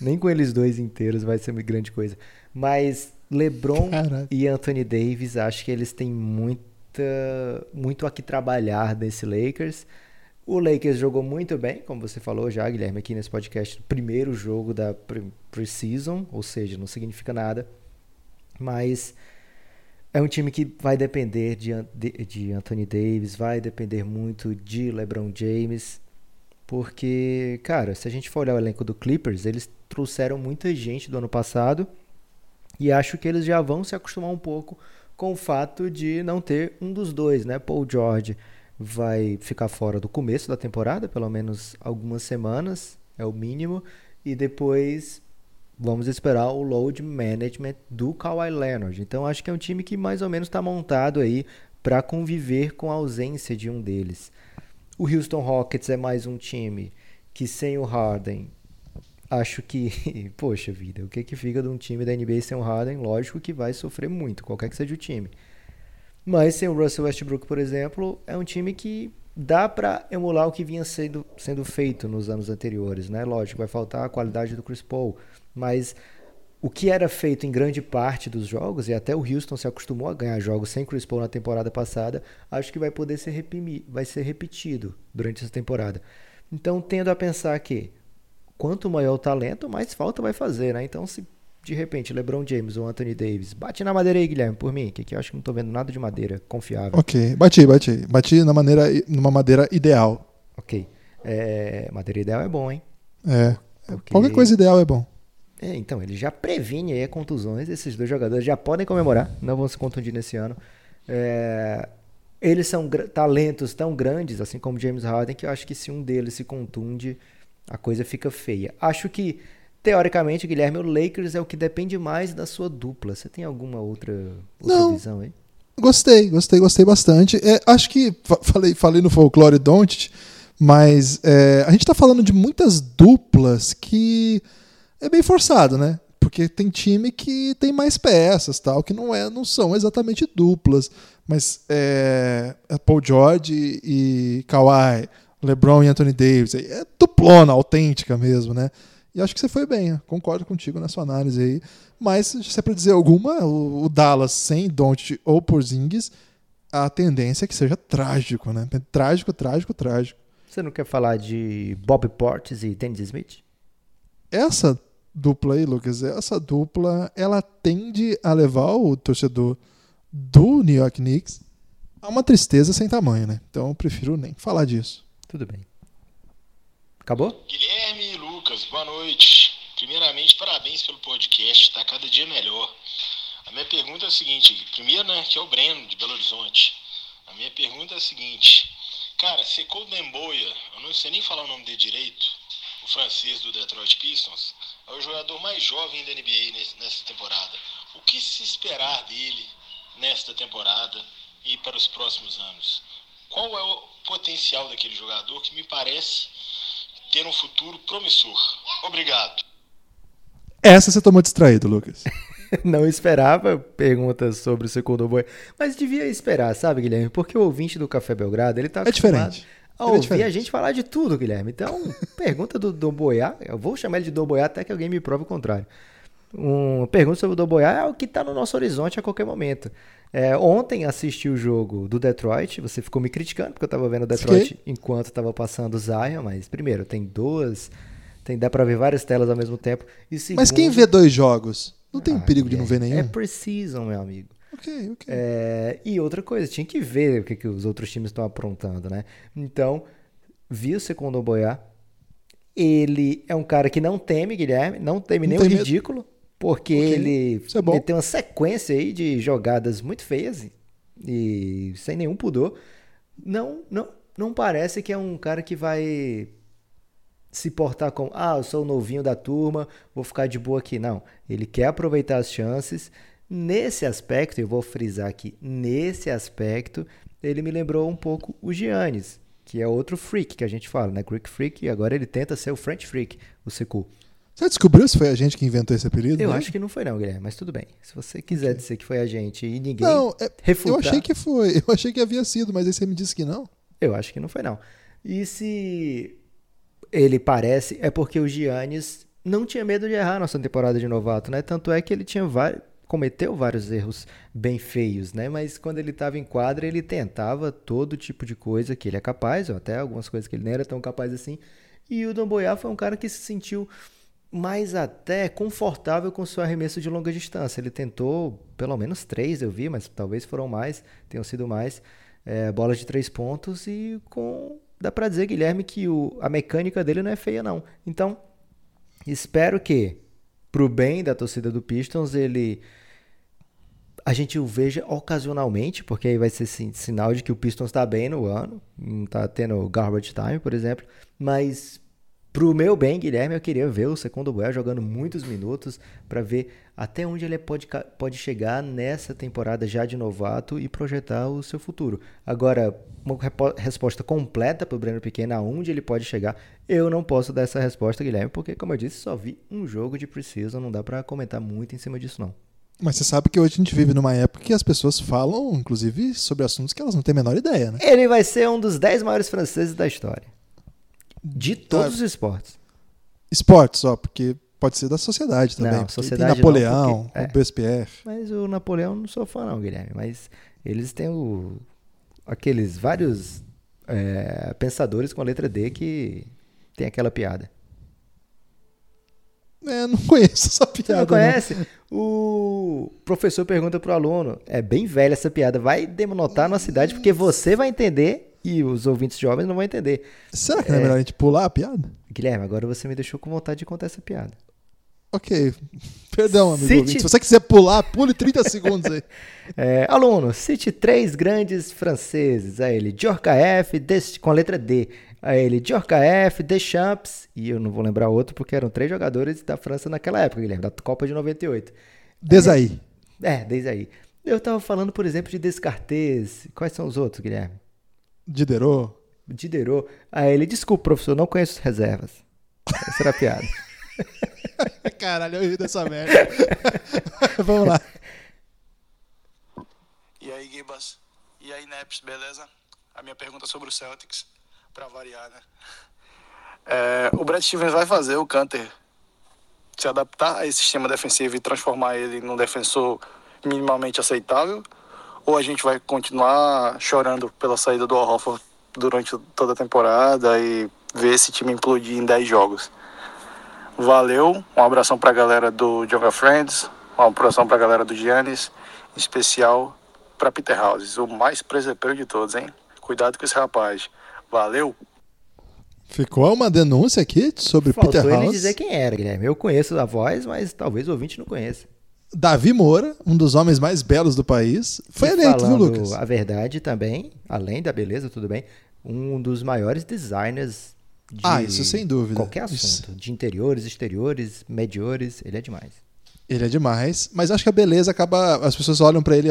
nem com eles dois inteiros vai ser uma grande coisa. Mas LeBron Caraca. e Anthony Davis, acho que eles têm muita, muito a que trabalhar nesse Lakers. O Lakers jogou muito bem, como você falou já, Guilherme, aqui nesse podcast, no primeiro jogo da pre- pre-season, ou seja, não significa nada. Mas é um time que vai depender de, de Anthony Davis, vai depender muito de LeBron James. Porque, cara, se a gente for olhar o elenco do Clippers, eles trouxeram muita gente do ano passado e acho que eles já vão se acostumar um pouco com o fato de não ter um dos dois, né? Paul George vai ficar fora do começo da temporada, pelo menos algumas semanas, é o mínimo, e depois vamos esperar o load management do Kawhi Leonard. Então acho que é um time que mais ou menos está montado aí para conviver com a ausência de um deles. O Houston Rockets é mais um time que sem o Harden acho que, poxa vida, o que que fica de um time da NBA sem o Harden? Lógico que vai sofrer muito, qualquer que seja o time. Mas sem o Russell Westbrook, por exemplo, é um time que dá para emular o que vinha sendo, sendo feito nos anos anteriores, né? Lógico, vai faltar a qualidade do Chris Paul, mas o que era feito em grande parte dos jogos, e até o Houston se acostumou a ganhar jogos sem Chris Paul na temporada passada, acho que vai poder ser, vai ser repetido durante essa temporada. Então, tendo a pensar que quanto maior o talento, mais falta vai fazer, né? Então, se de repente LeBron James ou Anthony Davis, bate na madeira aí, Guilherme, por mim, que aqui eu acho que não tô vendo nada de madeira confiável. Ok, bati, bati. Bati na maneira, numa madeira ideal. Ok. É, madeira ideal é bom, hein? É. Porque- Qualquer coisa ideal é bom. É, então, ele já previne aí contusões. Esses dois jogadores já podem comemorar, não vão se contundir nesse ano. É, eles são talentos tão grandes, assim como James Harden, que eu acho que se um deles se contunde, a coisa fica feia. Acho que, teoricamente, Guilherme, o Lakers é o que depende mais da sua dupla. Você tem alguma outra, outra Não. visão aí? Gostei, gostei, gostei bastante. É, acho que fa- falei, falei no folclore Don't, mas é, a gente tá falando de muitas duplas que é bem forçado, né? Porque tem time que tem mais peças, tal, que não é, não são exatamente duplas, mas é, é Paul George e Kawhi, LeBron e Anthony Davis, é duplona, autêntica mesmo, né? E acho que você foi bem, concordo contigo na sua análise aí. Mas se é pra dizer alguma, o, Dallas sem Doncic ou Porzingis, a tendência é que seja trágico, né? Trágico, trágico, trágico. Você não quer falar de Bob Portis e Dennis Smith? Essa dupla aí, Lucas, essa dupla, ela tende a levar o torcedor do New York Knicks a uma tristeza sem tamanho, né? Então eu prefiro nem falar disso. Tudo bem. Acabou? Guilherme e Lucas, boa noite. Primeiramente, parabéns pelo podcast, está cada dia melhor. A minha pergunta é a seguinte: primeiro, né, que é o Breno, de Belo Horizonte. A minha pergunta é a seguinte: cara, Secou Demboia, eu não sei nem falar o nome dele direito, o francês do Detroit Pistons, é o jogador mais jovem da NBA nessa temporada. O que se esperar dele nesta temporada e para os próximos anos? Qual é o potencial daquele jogador que me parece ter um futuro promissor. Obrigado. Essa você tomou distraído, Lucas. Não esperava perguntas sobre o Secondo Boy, mas devia esperar, sabe, Guilherme? Porque o ouvinte do Café Belgrado, ele tá É diferente. a Ele é ouvir diferente. a gente falar de tudo, Guilherme. Então, pergunta do Dom Boiá, eu vou chamar ele de Dom Boiá até que alguém me prove o contrário. Uma pergunta sobre o Dom Boiá é o que tá no nosso horizonte a qualquer momento. É, ontem assisti o jogo do Detroit, você ficou me criticando porque eu tava vendo o Detroit Fiquei. enquanto tava passando o Zion, mas primeiro, tem duas, tem, dá pra ver várias telas ao mesmo tempo. E Mas quem segundo- vê dois jogos? Não tem Ah, perigo de não ver nenhum? É precisam, meu amigo. Ok, ok. É, e outra coisa, tinha que ver o que, que os outros times estão aprontando, né? Então, vi o Secondo Boiá. Ele é um cara que não teme, Guilherme, não teme Não nem o medo. Porque ele é meteu uma sequência aí de jogadas muito feias e, sem nenhum pudor. Não, não, não parece que é um cara que vai se portar como, ah, eu sou o novinho da turma, vou ficar de boa aqui. Não, ele quer aproveitar as chances. Nesse aspecto, eu vou frisar aqui, nesse aspecto, ele me lembrou um pouco o Giannis, que é outro freak que a gente fala, né? Greek freak, e agora ele tenta ser o French freak, o Seku. Você descobriu se foi a gente que inventou esse apelido? Eu né? acho que não foi não, Guilherme, mas tudo bem. Se você quiser dizer que foi a gente e ninguém Não, é- eu refutar, achei que foi. Eu achei que havia sido, mas aí você me disse que não. Eu acho que não foi, não. E se ele parece, é porque o Giannis não tinha medo de errar nessa temporada de novato, né? Tanto é que ele tinha vários, cometeu vários erros bem feios, né? Mas quando ele estava em quadra, ele tentava todo tipo de coisa que ele é capaz, ou até algumas coisas que ele nem era tão capaz assim. E o Domboyá foi um cara que se sentiu mais até confortável com seu arremesso de longa distância. Ele tentou pelo menos três, eu vi, mas talvez foram mais, tenham sido mais, é, bolas de três pontos e com dá pra dizer Guilherme que o, a mecânica dele não é feia não. Então espero que pro bem da torcida do Pistons ele a gente o veja ocasionalmente, porque aí vai ser sin- sinal de que o Pistons está bem no ano, não está tendo garbage time, por exemplo, mas Pro meu bem, Guilherme, eu queria ver o Segundo Buel jogando muitos minutos para ver até onde ele pode, pode chegar nessa temporada já de novato e projetar o seu futuro. Agora, uma resposta completa para o Breno Pequeno, aonde ele pode chegar, eu não posso dar essa resposta, Guilherme, porque, como eu disse, só vi um jogo de Precision, não dá para comentar muito em cima disso, não. Mas você sabe que hoje a gente vive numa época que as pessoas falam, inclusive, sobre assuntos que elas não têm a menor ideia, né? Ele vai ser um dos 10 maiores franceses da história. De todos ah, os esportes. Esportes, ó, porque pode ser da sociedade também. Não, sociedade Napoleão, não, porque, é. Robespierre. Mas o Napoleão não sou fã não, Guilherme. Mas eles têm o, aqueles vários é, pensadores com a letra D que tem aquela piada. É, não conheço essa piada. Você não conhece? Não. O professor pergunta pro aluno: é bem velha essa piada, vai denotar na cidade porque você vai entender e os ouvintes jovens não vão entender. Será que não é, é melhor a gente pular a piada? Guilherme, agora você me deixou com vontade de contar essa piada. Ok. Perdão, amigo. Cite... Se você quiser pular, pule 30 segundos aí. É, aluno, cite três grandes franceses. A ele, Djorkaeff, com a letra D. A ele, Djorkaeff, Deschamps, e eu não vou lembrar outro porque eram três jogadores da França naquela época, Guilherme, da Copa de 98. Desaí. É, desde aí. Eu tava falando, por exemplo, de Descartes. Quais são os outros, Guilherme? Diderot. Diderot. Aí ele, desculpa, professor, não conheço reservas. Essa era a piada. Caralho, eu ri dessa merda. Vamos lá. E aí, Gibas? E aí, Neps, beleza? A minha pergunta sobre o Celtics, pra variar, né? É, o Brad Stevens vai fazer o Canter se adaptar a esse sistema defensivo e transformar ele num defensor minimamente aceitável? Ou a gente vai continuar chorando pela saída do Al durante toda a temporada e ver esse time implodir em 10 jogos. Valeu, um abração para a galera do Joga Friends, um abração para a galera do Giannis, em especial para Peter Houses, o mais presepeiro de todos, hein? Cuidado com esse rapaz. Valeu! Ficou uma denúncia aqui sobre Faltou Peter House. ele dizer quem era, Guilherme. Eu conheço a voz, mas talvez o ouvinte não conheça. Davi Moura, um dos homens mais belos do país, foi e eleito, viu, Lucas? A verdade também, além da beleza, tudo bem, um dos maiores designers de ah, isso sem dúvida. qualquer assunto, isso. de interiores, exteriores, mediores, ele é demais. Ele é demais, mas acho que a beleza acaba, as pessoas olham para ele,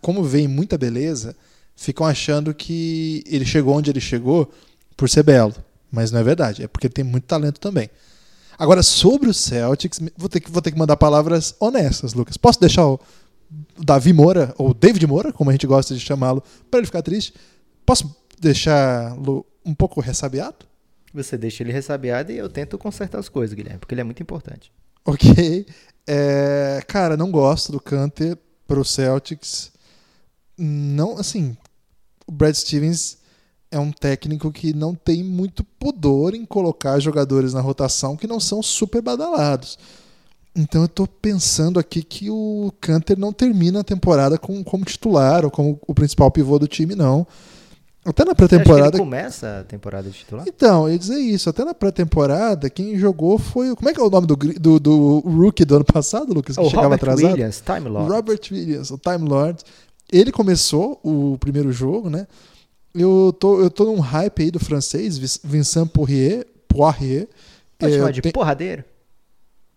como vem muita beleza, ficam achando que ele chegou onde ele chegou por ser belo, mas não é verdade, é porque ele tem muito talento também. Agora, sobre o Celtics, vou ter que, vou ter que mandar palavras honestas, Lucas. Posso deixar o Davi Moura, ou David Moura, como a gente gosta de chamá-lo, para ele ficar triste? Posso deixá-lo um pouco ressabiado? Você deixa ele ressabiado e eu tento consertar as coisas, Guilherme, porque ele é muito importante. Ok. É, cara, não gosto do Canter pro Celtics. Não, assim, o Brad Stevens é um técnico que não tem muito pudor em colocar jogadores na rotação que não são super badalados. Então eu estou pensando aqui que o Canter não termina a temporada com, como titular ou como o principal pivô do time, não. Até na pré-temporada. começa a temporada de titular? Então, eu ia dizer isso. Até na pré-temporada, quem jogou foi. Como é que é o nome do, do, do rookie do ano passado, Lucas? Que o chegava Robert atrasado? Williams, Time Lord. Robert Williams, o Time Lord. Ele começou o primeiro jogo, né? Eu tô, eu tô num hype aí do francês, Vincent Poirier. Poirier Pode é, chamar de tem... porradeiro?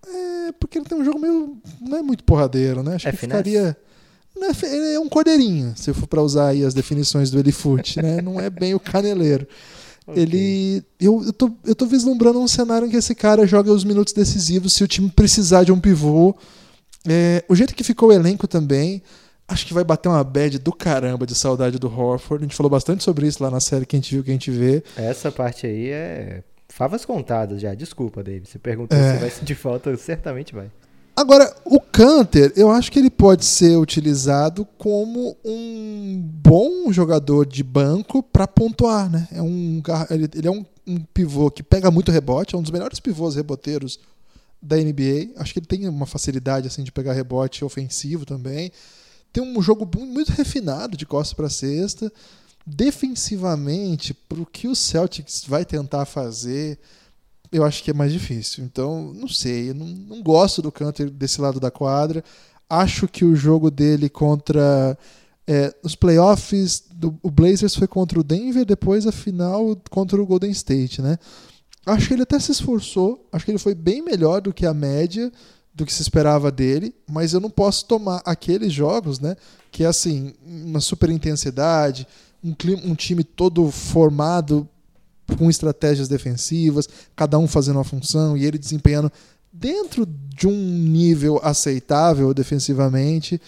É, porque ele tem um jogo meio. Não é muito porradeiro, né? Acho é que finesse? ficaria. É, ele é um cordeirinho, se eu for para usar aí as definições do Elifoot, né? Não é bem o caneleiro. Okay. Ele. Eu, eu, tô, eu tô vislumbrando um cenário em que esse cara joga os minutos decisivos se o time precisar de um pivô. É, o jeito que ficou o elenco também acho que vai bater uma bad do caramba de saudade do Horford. A gente falou bastante sobre isso lá na série que a gente viu, que a gente vê. Essa parte aí é favas contadas já. Desculpa, David. Você perguntou é. se vai sentir falta, certamente vai. Agora, o Canter, eu acho que ele pode ser utilizado como um bom jogador de banco para pontuar, né? É um, ele, é um, um, pivô que pega muito rebote, é um dos melhores pivôs reboteiros da NBA. Acho que ele tem uma facilidade assim de pegar rebote ofensivo também tem um jogo muito refinado de costas para cesta. Defensivamente, para o que o Celtics vai tentar fazer, eu acho que é mais difícil. Então, não sei, eu não, não gosto do Canter desse lado da quadra. Acho que o jogo dele contra é, os playoffs do o Blazers foi contra o Denver, depois a final contra o Golden State, né? Acho que ele até se esforçou, acho que ele foi bem melhor do que a média do que se esperava dele, mas eu não posso tomar aqueles jogos, né, que é assim, uma super intensidade, um, clima, um time todo formado com estratégias defensivas, cada um fazendo uma função e ele desempenhando dentro de um nível aceitável defensivamente.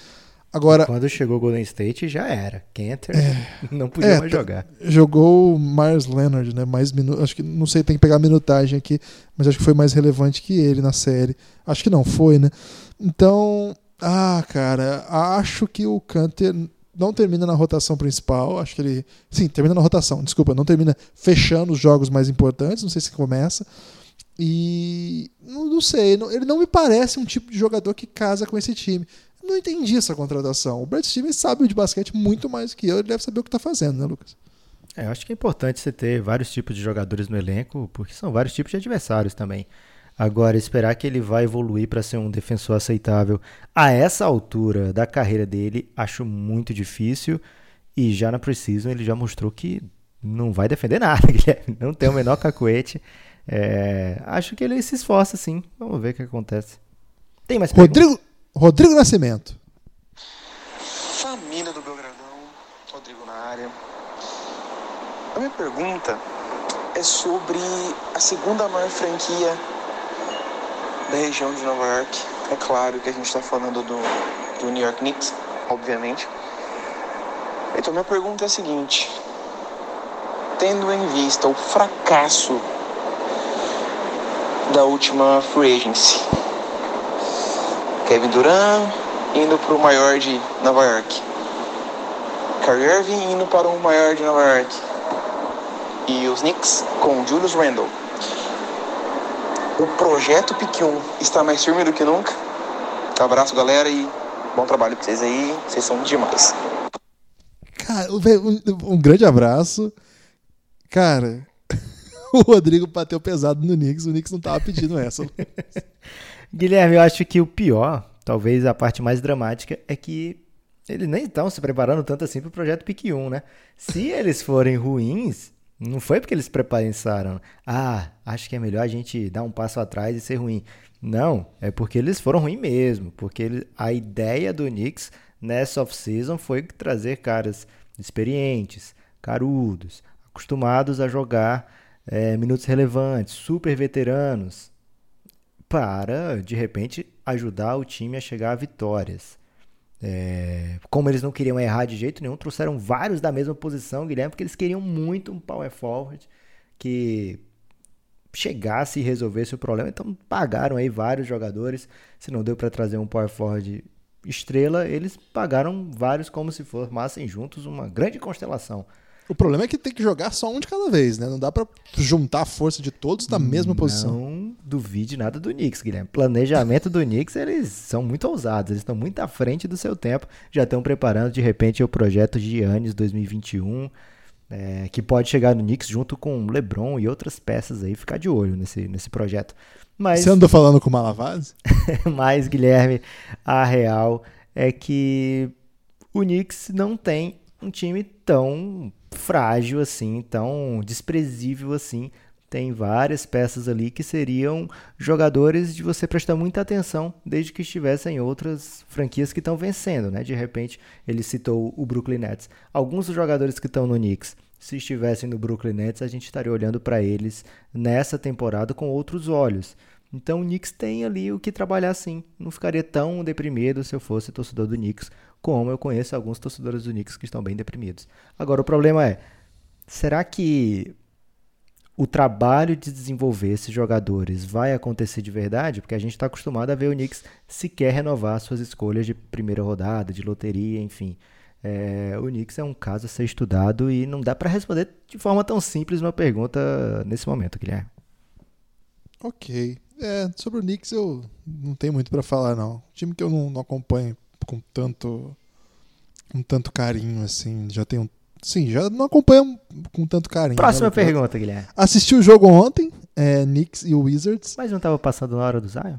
Agora, quando chegou o Golden State já era. Canter é, não podia é, mais jogar. Jogou o Myers Leonard, né? Mais minu acho que não sei, tem que pegar a minutagem aqui, mas acho que foi mais relevante que ele na série. Acho que não foi, né? Então, ah, cara, acho que o Canter não termina na rotação principal. Acho que ele. Sim, termina na rotação, desculpa, não termina fechando os jogos mais importantes. Não sei se começa. E não, não sei, não, ele não me parece um tipo de jogador que casa com esse time não entendi essa contratação. O Brad Stevens sabe de basquete muito mais que eu, ele deve saber o que está fazendo, né, Lucas? É, eu acho que é importante você ter vários tipos de jogadores no elenco, porque são vários tipos de adversários também. Agora, esperar que ele vai evoluir para ser um defensor aceitável a essa altura da carreira dele, acho muito difícil. E já na Precision ele já mostrou que não vai defender nada, Guilherme. Não tem o menor cacuete. É, acho que ele se esforça sim. Vamos ver o que acontece. Tem mais Rodrigo, Rodrigo Nascimento. Família do Belgradão, Rodrigo na área. A minha pergunta é sobre a segunda maior franquia da região de Nova York. É claro que a gente está falando do, do New York Knicks, obviamente. Então, minha pergunta é a seguinte: tendo em vista o fracasso da última free agency, Kevin Durant indo para o maior de Nova York. Kyrie Irving indo para o maior de Nova York. E os Knicks com Julius Randle. O projeto Pique 1 está mais firme do que nunca. Abraço, galera, e bom trabalho para vocês aí. Vocês são demais. Cara, um, um grande abraço. Cara, o Rodrigo bateu pesado no Knicks. O Knicks não tava pedindo essa. Guilherme, eu acho que o pior, talvez a parte mais dramática, é que eles nem estão se preparando tanto assim para o projeto PIC 1, né? Se eles forem ruins, não foi porque eles pensaram, ah, acho que é melhor a gente dar um passo atrás e ser ruim. Não, é porque eles foram ruins mesmo. Porque ele, a ideia do Knicks nessa off-season foi trazer caras experientes, carudos, acostumados a jogar é, minutos relevantes, super veteranos, para, de repente, ajudar o time a chegar a vitórias. É, como eles não queriam errar de jeito nenhum, trouxeram vários da mesma posição, Guilherme, porque eles queriam muito um power forward que chegasse e resolvesse o problema. Então pagaram aí vários jogadores. Se não deu para trazer um power forward estrela, eles pagaram vários como se formassem juntos uma grande constelação. O problema é que tem que jogar só um de cada vez, né? Não dá para juntar a força de todos na mesma não posição. Não duvide nada do Knicks, Guilherme. Planejamento do Knicks, eles são muito ousados, eles estão muito à frente do seu tempo. Já estão preparando, de repente, o projeto Giannis 2021, é, que pode chegar no Knicks junto com LeBron e outras peças aí. Ficar de olho nesse, nesse projeto. Mas, Você andou falando com o Malavaz? mas, Guilherme, a real é que o Knicks não tem um time tão frágil assim, tão desprezível assim. Tem várias peças ali que seriam jogadores de você prestar muita atenção desde que estivessem em outras franquias que estão vencendo, né? De repente, ele citou o Brooklyn Nets. Alguns dos jogadores que estão no Knicks, se estivessem no Brooklyn Nets, a gente estaria olhando para eles nessa temporada com outros olhos. Então o Knicks tem ali o que trabalhar sim. Não ficaria tão deprimido se eu fosse torcedor do Knicks, como eu conheço alguns torcedores do Knicks que estão bem deprimidos. Agora o problema é, será que o trabalho de desenvolver esses jogadores vai acontecer de verdade? Porque a gente está acostumado a ver o Knicks sequer renovar suas escolhas de primeira rodada, de loteria, enfim. É, o Knicks é um caso a ser estudado e não dá para responder de forma tão simples uma pergunta nesse momento, Guilherme. Ok. É, sobre o Knicks eu não tenho muito para falar, não. Time que eu não, não, acompanho com tanto com tanto carinho, assim. Já tenho. Sim, já não acompanho com tanto carinho. Próxima né, pergunta, Guilherme. Assisti o jogo ontem, é, Knicks e Wizards. Mas não tava passando na hora do Zion?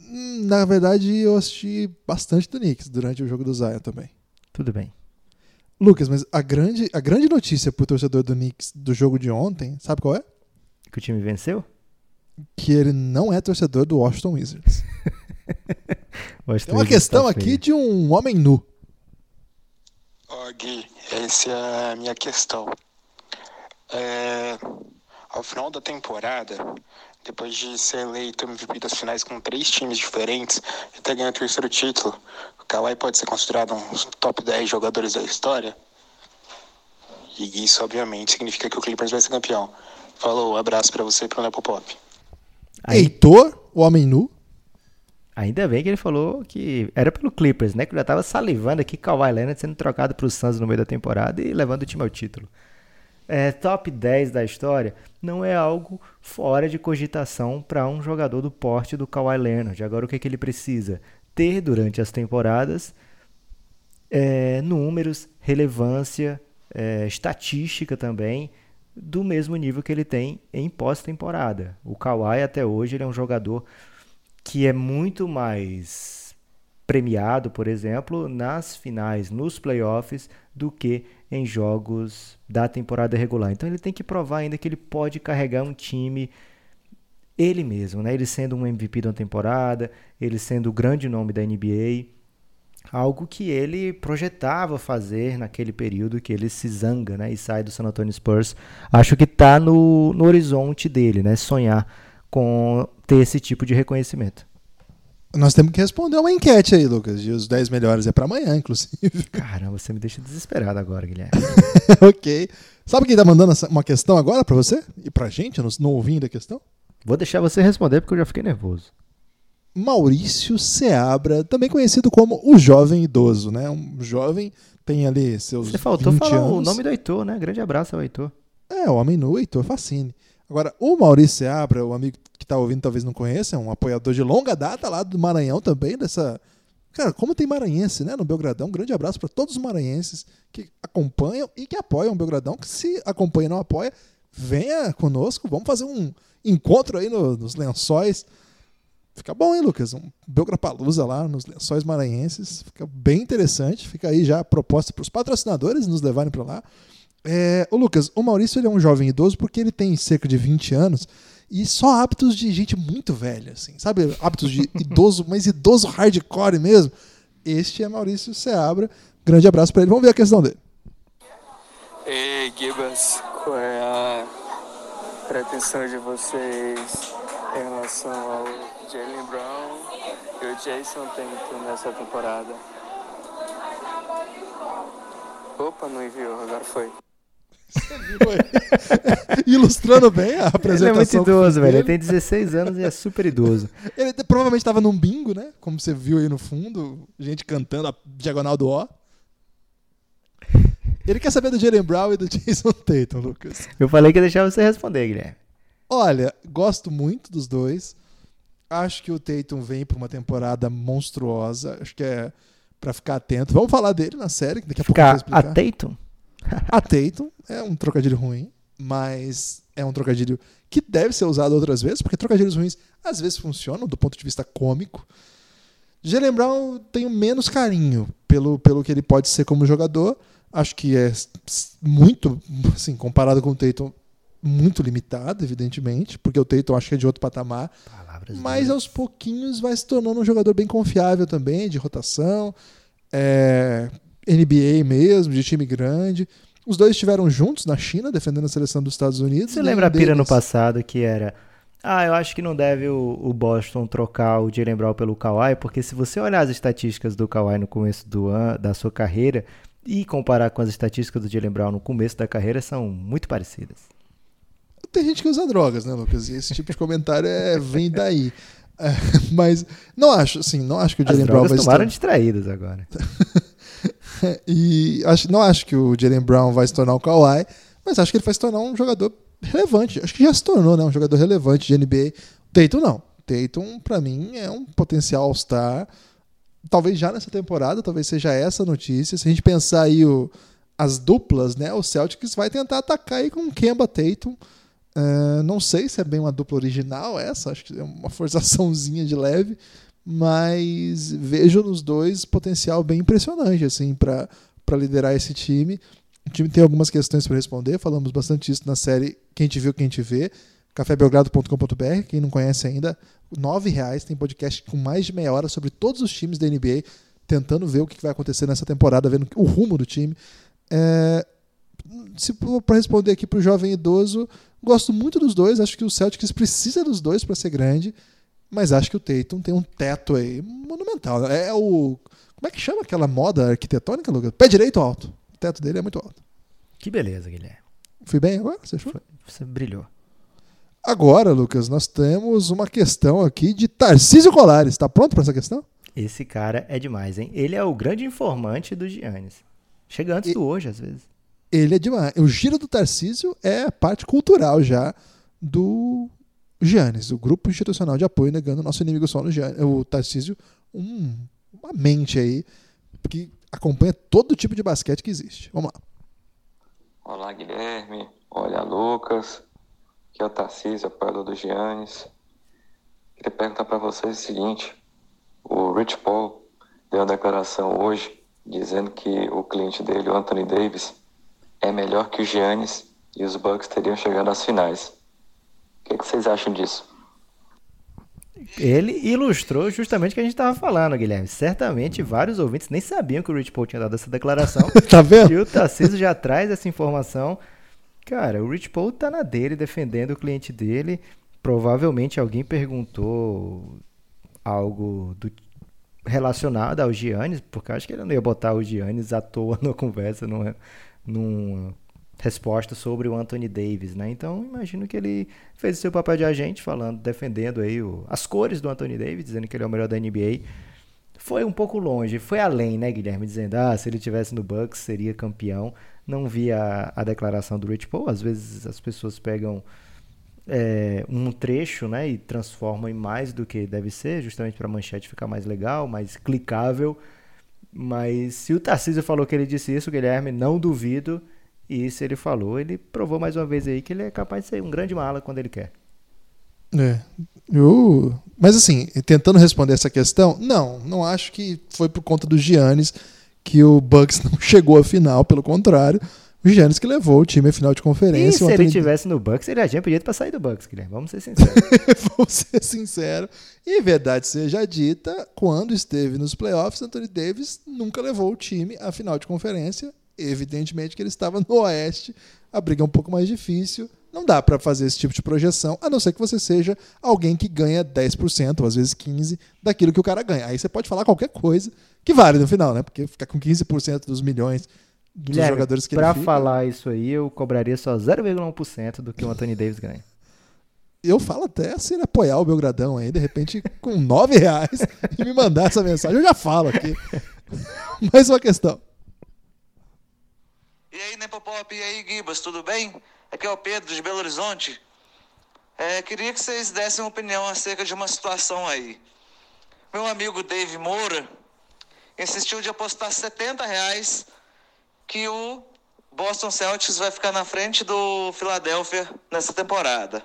Hum, na verdade, eu assisti bastante do Knicks durante o jogo do Zion também. Tudo bem. Lucas, mas a grande, a grande notícia pro torcedor do Knicks do jogo de ontem, sabe qual é? que o time venceu? Que ele não é torcedor do Washington Wizards. Washington Tem uma Wizards questão tá aqui feio. de um homem nu. Ó, Gui, essa é a minha questão. É, ao final da temporada, depois de ser eleito MVP das finais com três times diferentes e ter ganho o terceiro título, o Kawhi pode ser considerado um dos top 10 jogadores da história? E isso, obviamente, significa que o Clippers vai ser campeão. Falou, abraço pra você e pro Nepopop. Aí- Heitor, o homem nu. Ainda bem que ele falou que era pelo Clippers, né? Que eu já tava salivando aqui Kawhi Leonard sendo trocado pro Suns no meio da temporada e levando o time ao título. É, top 10 da história não é algo fora de cogitação para um jogador do porte do Kawhi Leonard. Agora o que, é que ele precisa? Ter durante as temporadas é, números, relevância, é, estatística também, do mesmo nível que ele tem em pós-temporada. O Kawhi até hoje ele é um jogador que é muito mais premiado, por exemplo, nas finais, nos playoffs, do que em jogos da temporada regular. Então ele tem que provar ainda que ele pode carregar um time ele mesmo, né? Ele sendo um MVP da temporada, ele sendo o grande nome da NBA, algo que ele projetava fazer naquele período que ele se zanga, né? E sai do San Antonio Spurs. Acho que está no, no horizonte dele, né? Sonhar com ter esse tipo de reconhecimento. Nós temos que responder uma enquete aí, Lucas. E os 10 melhores é pra amanhã, inclusive. Caramba, você me deixa desesperado agora, Guilherme. ok. Sabe quem tá mandando uma questão agora pra você? E pra gente, não ouvindo a questão? Vou deixar você responder porque eu já fiquei nervoso. Maurício Seabra, também conhecido como o jovem idoso, né? Um jovem tem ali seus Você faltou 20 falar anos. o nome do Heitor, né? Grande abraço ao Heitor. É, o homem nu, Heitor Facine. Agora, o Maurício Seabra, o amigo que tá ouvindo talvez não conheça, é um apoiador de longa data lá do Maranhão também, dessa... Cara, como tem maranhense, né, no Belgradão, um grande abraço para todos os maranhenses que acompanham e que apoiam o Belgradão, que se acompanha e não apoia, venha conosco, vamos fazer um encontro aí no- nos lençóis. Fica bom, hein, Lucas? Um Belgrapalusa lá nos lençóis maranhenses. Fica bem interessante. Fica aí já a proposta para os patrocinadores nos levarem para lá. É, o Lucas, o Maurício ele é um jovem idoso porque ele tem cerca de 20 anos e só hábitos de gente muito velha, assim, sabe? Hábitos de idoso, mas idoso hardcore mesmo. Este é Maurício Seabra. Grande abraço para ele. Vamos ver a questão dele. Ei, Gibas, qual é a pretensão de vocês em relação ao Jalen Brown e o Jason Tatum nessa temporada? Opa, não enviou, agora foi. Ilustrando bem a apresentação. Ele é muito idoso, velho. Ele tem 16 anos e é super idoso. Ele te- provavelmente estava num bingo, né? Como você viu aí no fundo, gente cantando a diagonal do O. Ele quer saber do Jalen Brown e do Jason Tatum, Lucas. Eu falei que ia deixar você responder, Guilherme. Olha, gosto muito dos dois. Acho que o Tatum vem para uma temporada monstruosa. Acho que é para ficar atento. Vamos falar dele na série, que daqui a pouco eu vou Ficar a explicar. Tatum? A Tatum é um trocadilho ruim, mas é um trocadilho que deve ser usado outras vezes, porque trocadilhos ruins às vezes funcionam do ponto de vista cômico. Jalen Brown tenho menos carinho pelo, pelo que ele pode ser como jogador. Acho que é muito, assim, comparado com o Tatum, muito limitado, evidentemente, porque o Tatum acho que é de outro patamar. Palavras Mas aos pouquinhos vai se tornando um jogador bem confiável também, de rotação, é, NBA mesmo, de time grande. Os dois estiveram juntos na China, defendendo a seleção dos Estados Unidos. Você Nenhum lembra a pira no passado que era. Ah, eu acho que não deve o, o Boston trocar o Jalen Brown pelo Kawhi, porque se você olhar as estatísticas do Kawhi no começo do an, da sua carreira e comparar com as estatísticas do Jalen Brown no começo da carreira, são muito parecidas. Tem gente que usa drogas, né, Lucas? E esse tipo de comentário é, vem daí. É, mas não acho, assim, não acho que o Jalen Brown vai se tomaram tornar- distraídas agora. E acho, não acho que o Jalen Brown vai se tornar o Kawhi, mas acho que ele vai se tornar um jogador relevante. Acho que já se tornou, né? Um jogador relevante de NBA. Tatum não. Tatum, pra mim, é um potencial All-Star. Talvez já nessa temporada, talvez seja essa a notícia. Se a gente pensar aí o, as duplas, né? O Celtics vai tentar atacar aí com o Kemba Tatum. É, não sei se é bem uma dupla original essa, acho que é uma forçaçãozinha de leve, mas vejo nos dois potencial bem impressionante assim para liderar esse time. O time tem algumas questões para responder, falamos bastante isso na série Quem te viu, quem te vê. cafébelgrado.com.br. Quem não conhece ainda, R$ reais tem podcast com mais de meia hora sobre todos os times da NBA, tentando ver o que vai acontecer nessa temporada, vendo o rumo do time. É, se para responder aqui para o jovem idoso, gosto muito dos dois. Acho que o Celtics precisa dos dois para ser grande, mas acho que o Tatum tem um teto aí monumental. É o como é que chama aquela moda arquitetônica, Lucas? Pé direito alto. O teto dele é muito alto. Que beleza, Guilherme. Fui bem agora? Você achou? Você brilhou. Agora, Lucas, nós temos uma questão aqui de Tarcísio Colares. Está pronto para essa questão? Esse cara é demais, hein? Ele é o grande informante do Giannis. Chega antes e... do hoje, às vezes. Ele é demais. O giro do Tarcísio é a parte cultural já do Giannis, o grupo institucional de apoio negando nosso inimigo só no Giannis. O Tarcísio, um, uma mente aí que acompanha todo tipo de basquete que existe. Vamos lá. Olá, Guilherme. Olha, Lucas. Aqui é o Tarcísio, apoiador do Giannis. Queria perguntar para vocês o seguinte: o Rich Paul deu uma declaração hoje dizendo que o cliente dele, o Anthony Davis, é melhor que o Giannis e os Bucks teriam chegado às finais. O que, é que vocês acham disso? Ele ilustrou justamente o que a gente estava falando, Guilherme. Certamente vários ouvintes nem sabiam que o Rich Paul tinha dado essa declaração. tá vendo? E o Tarcísio já traz essa informação Cara, o Rich Paul tá na dele defendendo o cliente dele. Provavelmente alguém perguntou algo do, relacionado ao Giannis, porque eu acho que ele não ia botar o Giannis à toa na conversa, numa, numa resposta sobre o Anthony Davis, né? Então, imagino que ele fez o seu papel de agente, falando, defendendo aí o, as cores do Anthony Davis, dizendo que ele é o melhor da NBA. Foi um pouco longe, foi além, né, Guilherme? Dizendo, ah, se ele tivesse no Bucks, seria campeão não vi a, a declaração do Rich Paul. Às vezes as pessoas pegam é, um trecho né, e transformam em mais do que deve ser, justamente para a manchete ficar mais legal, mais clicável. Mas se o Tarcísio falou que ele disse isso, Guilherme, não duvido. E se ele falou, ele provou mais uma vez aí que ele é capaz de ser um grande mala quando ele quer. É. Eu... Mas assim, tentando responder essa questão, não, não acho que foi por conta do Giannis que o Bucks não chegou à final, pelo contrário. O Giannis que levou o time à final de conferência. E se ele estivesse no Bucks, ele já tinha pedido para sair do Bucks, Guilherme. Vamos ser sinceros. Vamos ser sinceros. E verdade seja dita, quando esteve nos playoffs, Anthony Davis nunca levou o time à final de conferência. Evidentemente que ele estava no Oeste, a briga é um pouco mais difícil. Não dá para fazer esse tipo de projeção, a não ser que você seja alguém que ganha 10%, ou às vezes 15% daquilo que o cara ganha. Aí você pode falar qualquer coisa que vale no final, né? Porque ficar com 15% dos milhões dos Guilherme, jogadores que pra ele Pra falar isso aí, eu cobraria só 0,1% do que o Anthony Davis ganha. Eu falo até se ele apoiar o Belgradão aí, de repente, com 9 reais, e me mandar essa mensagem, eu já falo aqui. Mais uma questão. E aí, Nepopop, e aí, Gibas, tudo bem? Aqui é o Pedro de Belo Horizonte. É, queria que vocês dessem uma opinião acerca de uma situação aí. Meu amigo Dave Moura insistiu de apostar 70 reais que o Boston Celtics vai ficar na frente do Philadelphia nessa temporada.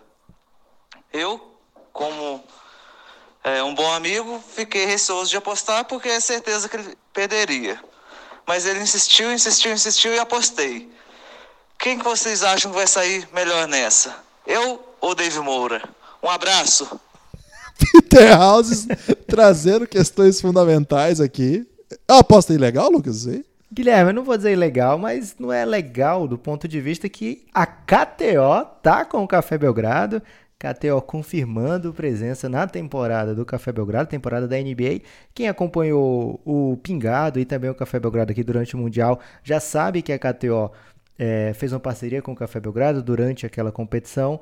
Eu, como é, um bom amigo, fiquei receoso de apostar porque é certeza que ele perderia. Mas ele insistiu, insistiu, insistiu e apostei. Quem que vocês acham que vai sair melhor nessa? Eu ou Dave Moura? Um abraço. Peter House trazendo questões fundamentais aqui. É uma aposta ilegal, Lucas? Aí? Guilherme, eu não vou dizer ilegal, mas não é legal do ponto de vista que a KTO tá com o Café Belgrado. KTO confirmando presença na temporada do Café Belgrado, temporada da NBA. Quem acompanhou o Pingado e também o Café Belgrado aqui durante o Mundial já sabe que a KTO é, fez uma parceria com o Café Belgrado durante aquela competição,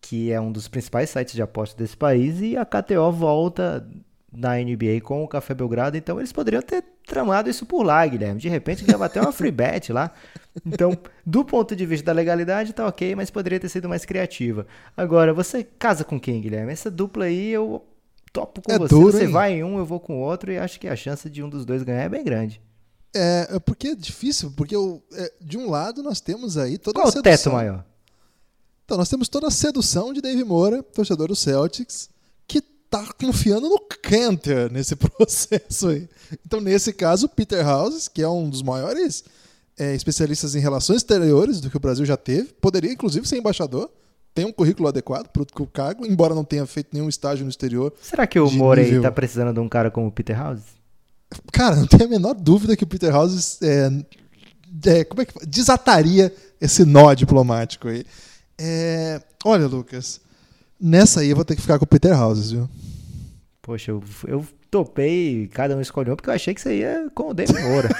que é um dos principais sites de aposta desse país, e a KTO volta na NBA com o Café Belgrado, então eles poderiam ter tramado isso por lá, Guilherme. De repente ia bater uma free bet lá. Então, do ponto de vista da legalidade, tá ok, mas poderia ter sido mais criativa. Agora, você casa com quem, Guilherme? Essa dupla aí eu topo com é você. Duro, você hein? vai em um, eu vou com o outro, e acho que a chance de um dos dois ganhar é bem grande. É, é, porque é difícil, porque eu, é, de um lado nós temos aí toda Qual a sedução. o teto maior? Então, nós temos toda a sedução de Dave Moura, torcedor do Celtics, tá confiando no Cantor nesse processo aí. Então, nesse caso, Peter Houses, que é um dos maiores é, especialistas em relações exteriores do que o Brasil já teve, poderia inclusive ser embaixador tem um currículo adequado para o cargo, embora não tenha feito nenhum estágio no exterior. Será que o Morey nível- tá precisando de um cara como o Peter House? Cara, não tenho a menor dúvida que o Peter House é, é, como é que desataria esse nó diplomático aí. É, olha, Lucas, nessa aí eu vou ter que ficar com o Peter House, viu? Poxa, eu, eu topei, cada um escolheu porque eu achei que você ia com o David Moura.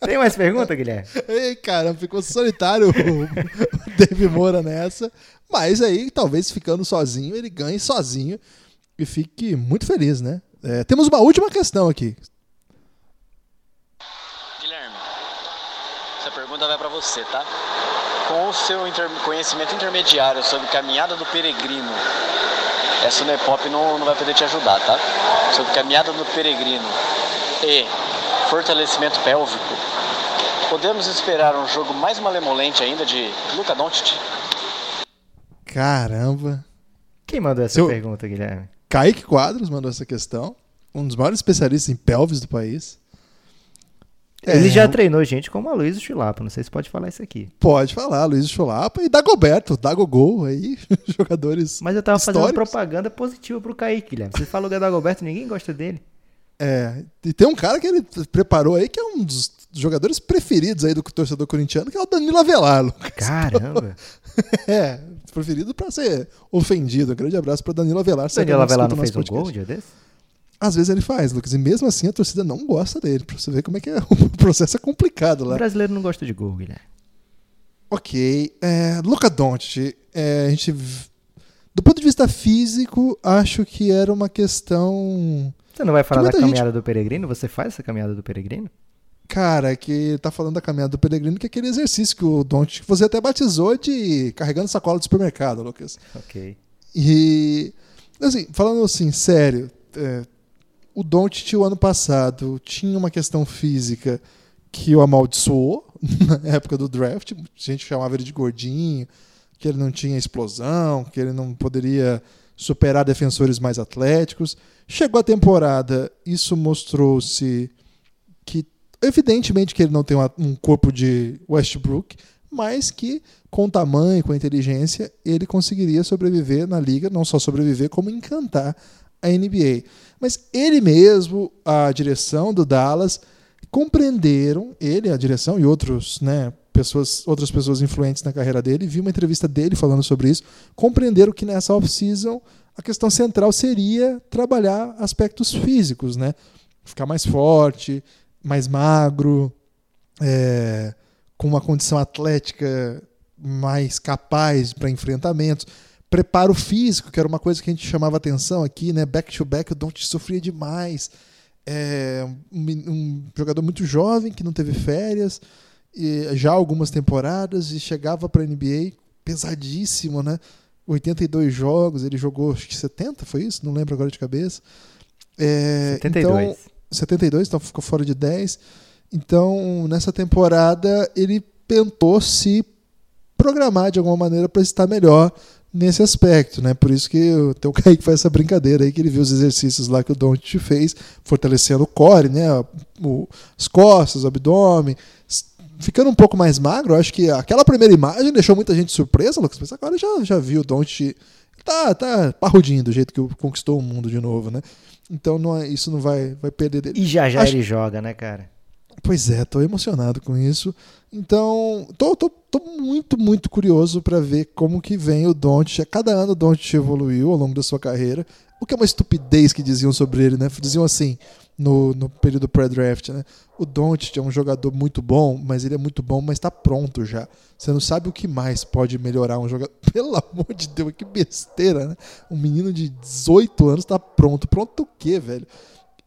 Tem mais pergunta, Guilherme? Ei, caramba, ficou solitário o o Dave Moura nessa. Mas aí, talvez ficando sozinho, ele ganhe sozinho e fique muito feliz, né? É, temos uma última questão aqui. Guilherme, essa pergunta vai para você, tá? Com o seu inter- conhecimento intermediário sobre caminhada do peregrino, essa Unepop não, não vai poder te ajudar, tá? Sobre caminhada do peregrino e fortalecimento pélvico, podemos esperar um jogo mais malemolente ainda de Luca Doncic? Caramba. Quem mandou essa Seu- pergunta, Guilherme? Kaique Quadros mandou essa questão. Um dos maiores especialistas em pelvis do país. Ele É, já treinou gente como a Luiz Chulapa, não sei se pode falar isso aqui. Pode falar, Luiz Chulapa e Dagoberto, Dagogol aí, jogadores. Mas eu tava fazendo históricos. propaganda positiva pro Kaique, Guilherme. Você fala o Dagoberto, ninguém gosta dele. É, e tem um cara que ele preparou aí que é um dos jogadores preferidos aí do torcedor corintiano, que é o Danilo Avelar. Lucas. Caramba! é, preferido pra ser ofendido. Um grande abraço pra Danilo Avelar. Danilo ele Avelar não fez um gol um podcast. dia desse? Às vezes ele faz, Lucas, e mesmo assim a torcida não gosta dele, pra você ver como é que é, o processo é complicado O lá. brasileiro não gosta de gol, Guilherme. Ok. É, Luca Doncic, é, a gente. Do ponto de vista físico, acho que era uma questão. Você não vai falar da muita gente- caminhada do peregrino? Você faz essa caminhada do peregrino? Cara, que tá falando da caminhada do Peregrino, que é aquele exercício que o Doncic você até batizou de carregando sacola de supermercado, Lucas. Ok. E assim, falando assim, sério, é, o Doncic o ano passado tinha uma questão física que o amaldiçoou na época do draft, a gente chamava ele de gordinho, que ele não tinha explosão, que ele não poderia superar defensores mais atléticos. Chegou a temporada, isso mostrou-se que evidentemente que ele não tem um corpo de Westbrook, mas que com tamanho, com inteligência, ele conseguiria sobreviver na liga, não só sobreviver, como encantar a NBA. Mas ele mesmo, a direção do Dallas, compreenderam, ele, a direção e outros, né, pessoas, outras pessoas influentes na carreira dele, vi uma entrevista dele falando sobre isso, compreenderam que nessa off-season a questão central seria trabalhar aspectos físicos, né? Ficar mais forte, mais magro, é, com uma condição atlética mais capaz para enfrentamentos. Preparo físico, que era uma coisa que a gente chamava atenção aqui, né? Back to back, o Don't sofria demais. É, um, um jogador muito jovem que não teve férias, e já algumas temporadas, e chegava para a NBA pesadíssimo, né? 82 jogos, ele jogou acho que 70, foi isso? Não lembro agora de cabeça. É, 72. Então, 72, então ficou fora de 10. Então, nessa temporada, ele tentou se programar de alguma maneira para estar melhor nesse aspecto, né? Por isso que o teu Kaique faz essa brincadeira aí, que ele viu os exercícios lá que o Doncic fez, fortalecendo o core, né? O- as costas, o abdômen, ficando um pouco mais magro. Acho que aquela primeira imagem deixou muita gente surpresa, Lucas, mas agora já, já viu o Doncic tá, tá parrudinho do jeito que conquistou o mundo de novo, né? Então não é- isso não vai, vai perder dele. E já já Acho- ele joga, né, cara? Pois é, tô emocionado com isso. Então, tô muito, muito curioso para ver como que vem o Doncic. Cada ano o Doncic evoluiu ao longo da sua carreira. O que é uma estupidez que diziam sobre ele, né? Diziam assim, no, no período pré-draft, né? O Doncic é um jogador muito bom, mas ele é muito bom, mas tá pronto já. Você não sabe o que mais pode melhorar um jogador. Pelo amor de Deus, que besteira, né? Um menino de 18 anos tá pronto. Pronto o quê, velho?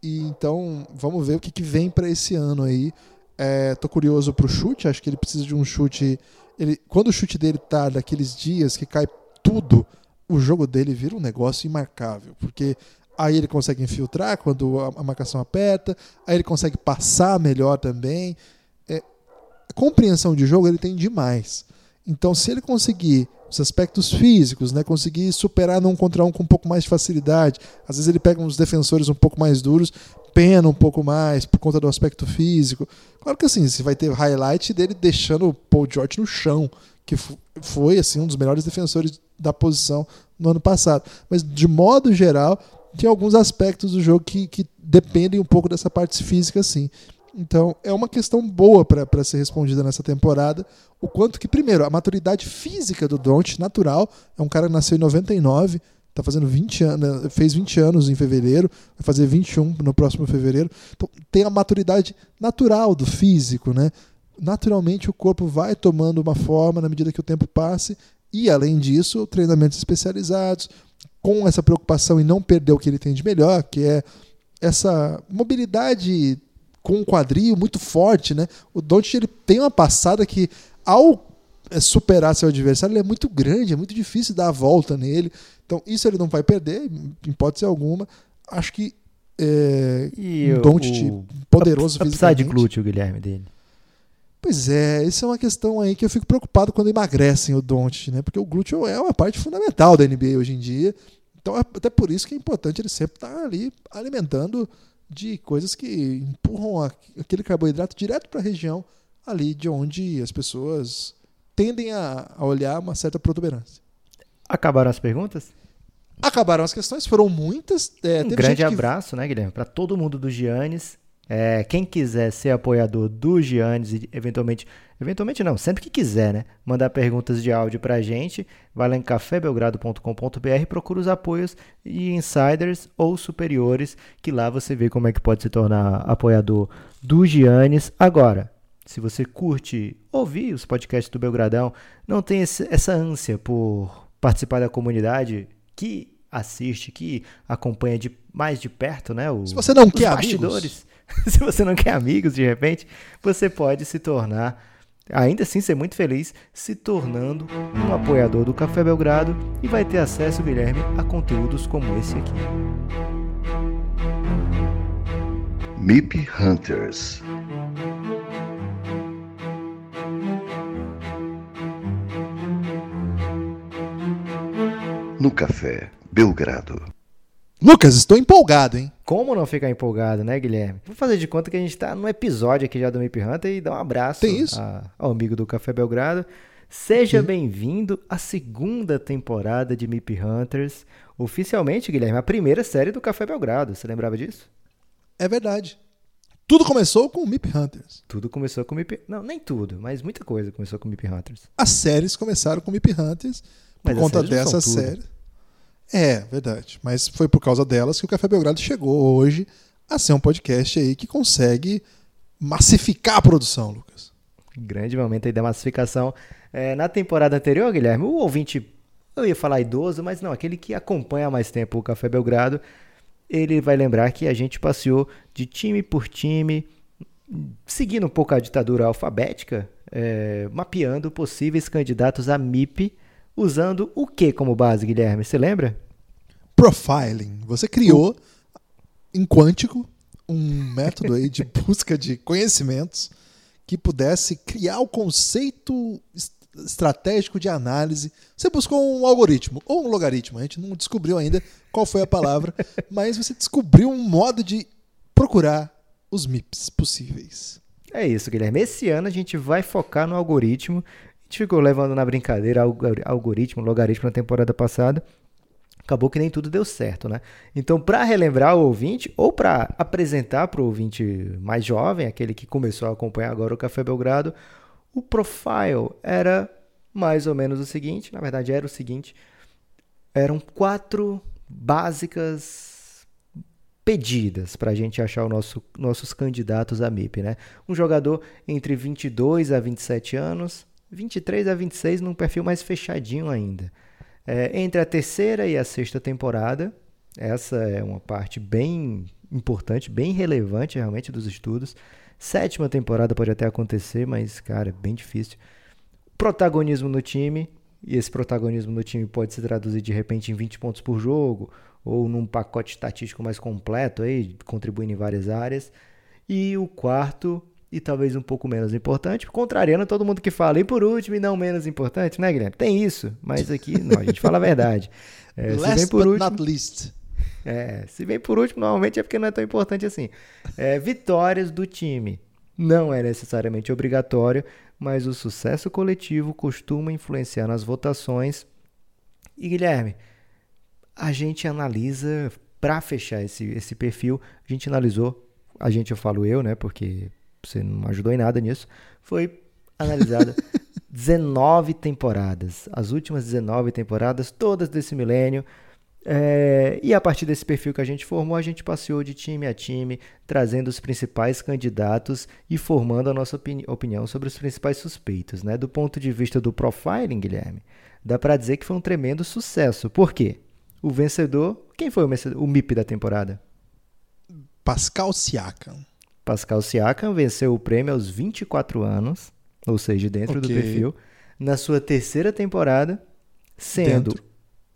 E então, vamos ver o que, que vem para esse ano aí. É, tô curioso pro chute, acho que ele precisa de um chute. Ele, quando o chute dele tá daqueles dias que cai tudo, o jogo dele vira um negócio imarcável. Porque aí ele consegue infiltrar quando a, marcação aperta, aí ele consegue passar melhor também. É, compreensão de jogo ele tem demais. Então, se ele conseguir os aspectos físicos, né, conseguir superar num contra um com um pouco mais de facilidade, às vezes ele pega uns defensores um pouco mais duros, pena um pouco mais por conta do aspecto físico. Claro que assim, você vai ter highlight dele deixando o Paul George no chão, que foi assim um dos melhores defensores da posição no ano passado. Mas de modo geral, tem alguns aspectos do jogo que, que dependem um pouco dessa parte física, assim. Então, é uma questão boa para ser respondida nessa temporada. O quanto que, primeiro, a maturidade física do Don't, natural, é um cara que nasceu em 99, tá fazendo 20 anos, fez 20 anos em fevereiro, vai fazer 21 no próximo fevereiro. Então, tem a maturidade natural do físico, né? Naturalmente o corpo vai tomando uma forma na medida que o tempo passe e além disso, treinamentos especializados com essa preocupação em não perder o que ele tem de melhor, que é essa mobilidade com um quadril muito forte, né? O Doncic ele tem uma passada que ao é, superar seu adversário, ele é muito grande, é muito difícil dar a volta nele. Então, isso ele não vai perder, em hipótese alguma. Acho que é, e um Doncic o, poderoso a, a de glúteo, Guilherme, dele. Pois é, isso é uma questão aí que eu fico preocupado quando emagrecem o Doncic, né? Porque o glúteo é uma parte fundamental da NBA hoje em dia. Então, é até por isso que é importante ele sempre estar tá ali alimentando de coisas que empurram aquele carboidrato direto para a região ali de onde as pessoas tendem a, olhar uma certa protuberância. Acabaram as perguntas? Acabaram as questões, foram muitas. É, um grande abraço, que... né, Guilherme, para todo mundo do Giannis. É, quem quiser ser apoiador do Giannis e eventualmente, eventualmente não, sempre que quiser, né? Mandar perguntas de áudio pra gente, vai lá em cafébelgrado.com.br, procura os apoios e insiders ou superiores, que lá você vê como é que pode se tornar apoiador do Giannis. Agora, se você curte ouvir os podcasts do Belgradão, não tem esse, essa ânsia por participar da comunidade que assiste, que acompanha de mais de perto, né? O, se você não quer bastidores. Amigos se você não quer amigos de repente, você pode se tornar, ainda assim ser muito feliz, se tornando um apoiador do Café Belgrado e vai ter acesso, Guilherme, a conteúdos como esse aqui. MIP Hunters No Café Belgrado. Lucas, estou empolgado, hein? Como não ficar empolgado, né, Guilherme? Vou fazer de conta que a gente está no episódio aqui já do Mip Hunter e dar um abraço Tem isso? A, ao amigo do Café Belgrado. Seja bem-vindo à segunda temporada de Mip Hunters. Oficialmente, Guilherme, a primeira série do Café Belgrado. Você lembrava disso? É verdade. Tudo começou com o Mip Hunters. Tudo começou com o Mip... Não, nem tudo, mas muita coisa começou com o Mip Hunters. As séries começaram com o Mip Hunters por mas conta dessa série. É, verdade. Mas foi por causa delas que o Café Belgrado chegou hoje a ser um podcast aí que consegue massificar a produção, Lucas. Grande momento aí da massificação. É, na temporada anterior, Guilherme, o ouvinte, eu ia falar idoso, mas não, aquele que acompanha mais tempo o Café Belgrado, ele vai lembrar que a gente passeou de time por time, seguindo um pouco a ditadura alfabética, é, mapeando possíveis candidatos a MIP usando o que como base, Guilherme? Você lembra? Profiling. Você criou em quântico um método aí de busca de conhecimentos que pudesse criar o conceito estratégico de análise. Você buscou um algoritmo ou um logaritmo, a gente não descobriu ainda qual foi a palavra, mas você descobriu um modo de procurar os MIPs possíveis. É isso, Guilherme. Esse ano a gente vai focar no algoritmo gente ficou levando na brincadeira algoritmo, logaritmo na temporada passada. Acabou que nem tudo deu certo, né? Então, para relembrar o ouvinte, ou para apresentar para o ouvinte mais jovem, aquele que começou a acompanhar agora o Café Belgrado, o profile era mais ou menos o seguinte: na verdade, era o seguinte. Eram quatro básicas pedidas para a gente achar nosso, nossos candidatos a MIP, né? Um jogador entre 22 a 27 anos, 23 a 26 num perfil mais fechadinho ainda. É, entre a terceira e a sexta temporada, essa é uma parte bem importante, bem relevante realmente dos estudos. Sétima temporada pode até acontecer, mas, cara, é bem difícil. Protagonismo no time, e esse protagonismo no time pode se traduzir de repente em 20 pontos por jogo, ou num pacote estatístico mais completo, aí, contribuindo em várias áreas. E o quarto e talvez um pouco menos importante, contrariando todo mundo que fala. E por último, e não menos importante, né, Guilherme? Tem isso, mas aqui não, a gente fala a verdade. É, Last se vem por último, not least. É, se vem por último, normalmente é porque não é tão importante assim. É, vitórias do time. não é necessariamente obrigatório, mas o sucesso coletivo costuma influenciar nas votações. E Guilherme, a gente analisa para fechar esse, esse perfil, a gente analisou, a gente eu falo eu, né, porque você não ajudou em nada nisso, foi analisada 19 temporadas, as últimas 19 temporadas, todas desse milênio. É, e a partir desse perfil que a gente formou, a gente passeou de time a time, trazendo os principais candidatos e formando a nossa opini opinião sobre os principais suspeitos. Né? Do ponto de vista do profiling, Guilherme, dá para dizer que foi um tremendo sucesso. Por quê? O vencedor, quem foi o, vencedor, o MIP da temporada? Pascal Siakam. Pascal Siakam venceu o prêmio aos 24 anos, ou seja, dentro okay. do perfil, na sua terceira temporada, sendo dentro.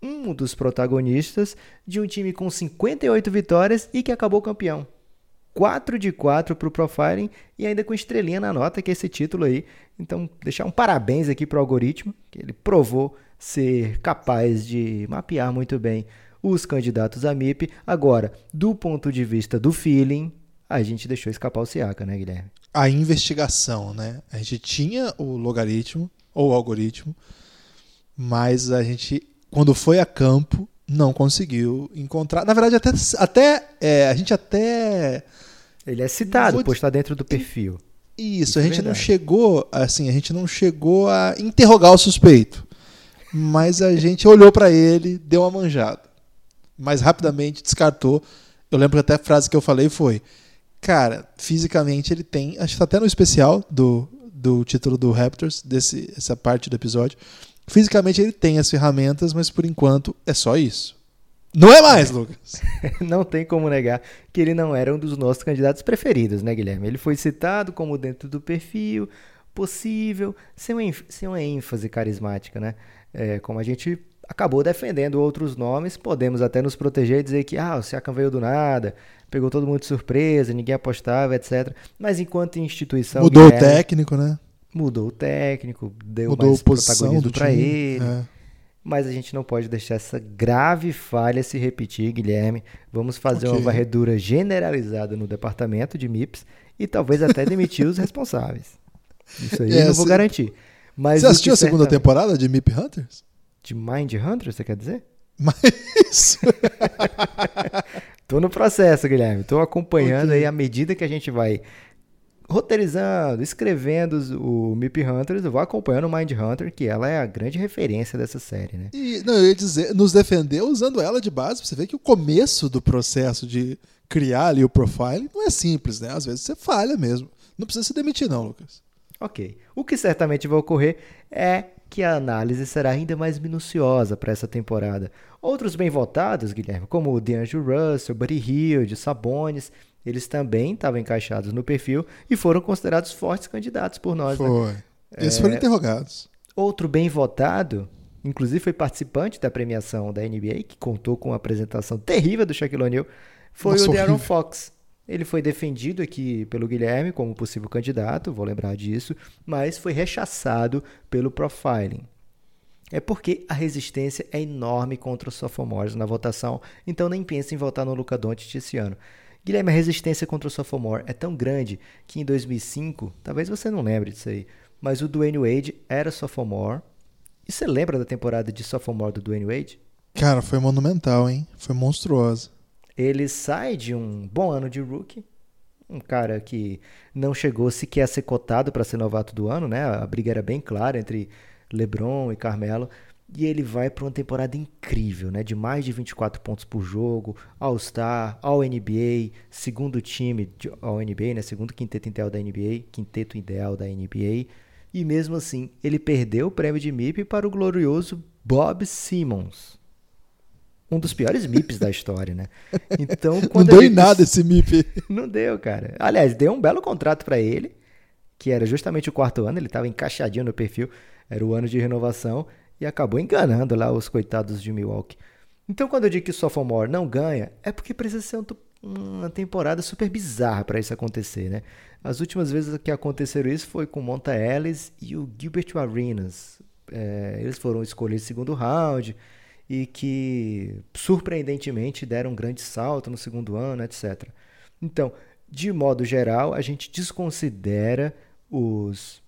um dos protagonistas de um time com 58 vitórias e que acabou campeão. 4 de 4 para o profiling e ainda com estrelinha na nota, que é esse título aí. Então, deixar um parabéns aqui para o algoritmo, que ele provou ser capaz de mapear muito bem os candidatos a MIP. Agora, do ponto de vista do feeling, a gente deixou escapar o Siaka, né, Guilherme? A investigação, né? A gente tinha o logaritmo, ou o algoritmo, mas a gente, quando foi a campo, não conseguiu encontrar. Na verdade, até, até é, a gente até. Ele é citado, pois está dentro do perfil. Isso, Isso a é gente é não chegou, assim, a gente não chegou a interrogar o suspeito mas a gente olhou para ele, deu uma manjada. Mas rapidamente descartou. Eu lembro que até a frase que eu falei foi: Cara, fisicamente ele tem. Acho que está até no especial do, do título do Raptors, desse, essa parte do episódio. Fisicamente ele tem as ferramentas, mas por enquanto é só isso. Não é mais, Lucas. não tem como negar que ele não era um dos nossos candidatos preferidos, né, Guilherme? Ele foi citado como dentro do perfil, possível, sem uma, sem uma ênfase carismática, né? É, como a gente acabou defendendo outros nomes, podemos até nos proteger e dizer que ah, o Siakam veio do nada, pegou todo mundo de surpresa, ninguém apostava, etc. Mas enquanto instituição... Mudou Guilherme, o técnico, né? Mudou o técnico, deu Mudou mais protagonismo para ele. É. Mas a gente não pode deixar essa grave falha se repetir, Guilherme. Vamos fazer okay. uma varredura generalizada no departamento de MIPS e talvez até demitir os responsáveis. Isso aí é, eu não vou garantir. Mas você assistiu a segunda temporada de Mip Hunters? De Mind Hunters, você quer dizer? Mas. Tô no processo, Guilherme. Tô acompanhando okay. aí à medida que a gente vai roteirizando, escrevendo o Mip Hunters, eu vou acompanhando o Mind Hunter, que ela é a grande referência dessa série, né? E, não, eu ia dizer, nos defendeu usando ela de base, você vê que o começo do processo de criar ali o profile não é simples, né? Às vezes você falha mesmo. Não precisa se demitir, não, Lucas. Ok. O que certamente vai ocorrer é que a análise será ainda mais minuciosa para essa temporada. Outros bem votados, Guilherme, como o DeAngelo Russell, Buddy Hield, Sabonis, eles também estavam encaixados no perfil e foram considerados fortes candidatos por nós. Né? Foi. Né? Eles é... foram interrogados. Outro bem votado, inclusive foi participante da premiação da NBA, que contou com uma apresentação terrível do Shaquille O'Neal, foi Nossa, o Darren Fox. Ele foi defendido aqui pelo Guilherme como possível candidato, vou lembrar disso, mas foi rechaçado pelo profiling. É porque a resistência é enorme contra os sophomores na votação, então nem pense em votar no Luca Doncic esse ano. Guilherme, a resistência contra o sophomore é tão grande que em 2005, talvez você não lembre disso aí, mas o Dwayne Wade era sophomore. E você lembra da temporada de sophomore do Dwayne Wade? Cara, foi monumental, hein? Foi monstruosa. Ele sai de um bom ano de rookie, um cara que não chegou sequer a ser cotado para ser novato do ano, né? A briga era bem clara entre LeBron e Carmelo. E ele vai para uma temporada incrível, né? De mais de 24 pontos por jogo, All-Star, All-NBA, segundo time All-NBA, né? Segundo quinteto ideal da NBA, quinteto ideal da NBA. E mesmo assim, ele perdeu o prêmio de MIP para o glorioso Bob Simmons um dos piores MIPs da história, né? Então, não deu em nada esse MIP. Não deu, cara. Aliás, deu um belo contrato para ele, que era justamente o quarto ano, ele estava encaixadinho no perfil, era o ano de renovação e acabou enganando lá os coitados de Milwaukee. Então, quando eu digo que o sophomore não ganha, é porque precisa ser uma temporada super bizarra para isso acontecer, né? As últimas vezes que aconteceram isso foi com Monta Ellis e o Gilbert Arenas. É, eles foram escolhidos segundo round e que surpreendentemente deram um grande salto no segundo ano, etc. Então, de modo geral, a gente desconsidera os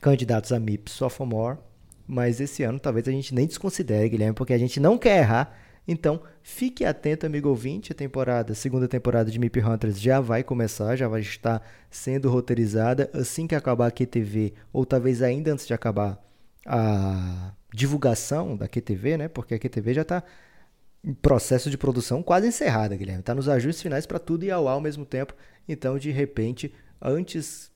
candidatos a MIP Sophomore, mas esse ano talvez a gente nem desconsidere, Guilherme, porque a gente não quer errar. Então, fique atento, amigo ouvinte, a temporada, segunda temporada de MIP Hunters já vai começar, já vai estar sendo roteirizada assim que acabar a QTV, ou talvez ainda antes de acabar a divulgação da QTV, né? Porque a QTV já está em processo de produção quase encerrada, Guilherme. Está nos ajustes finais para tudo e ao ao mesmo tempo. Então, de repente, antes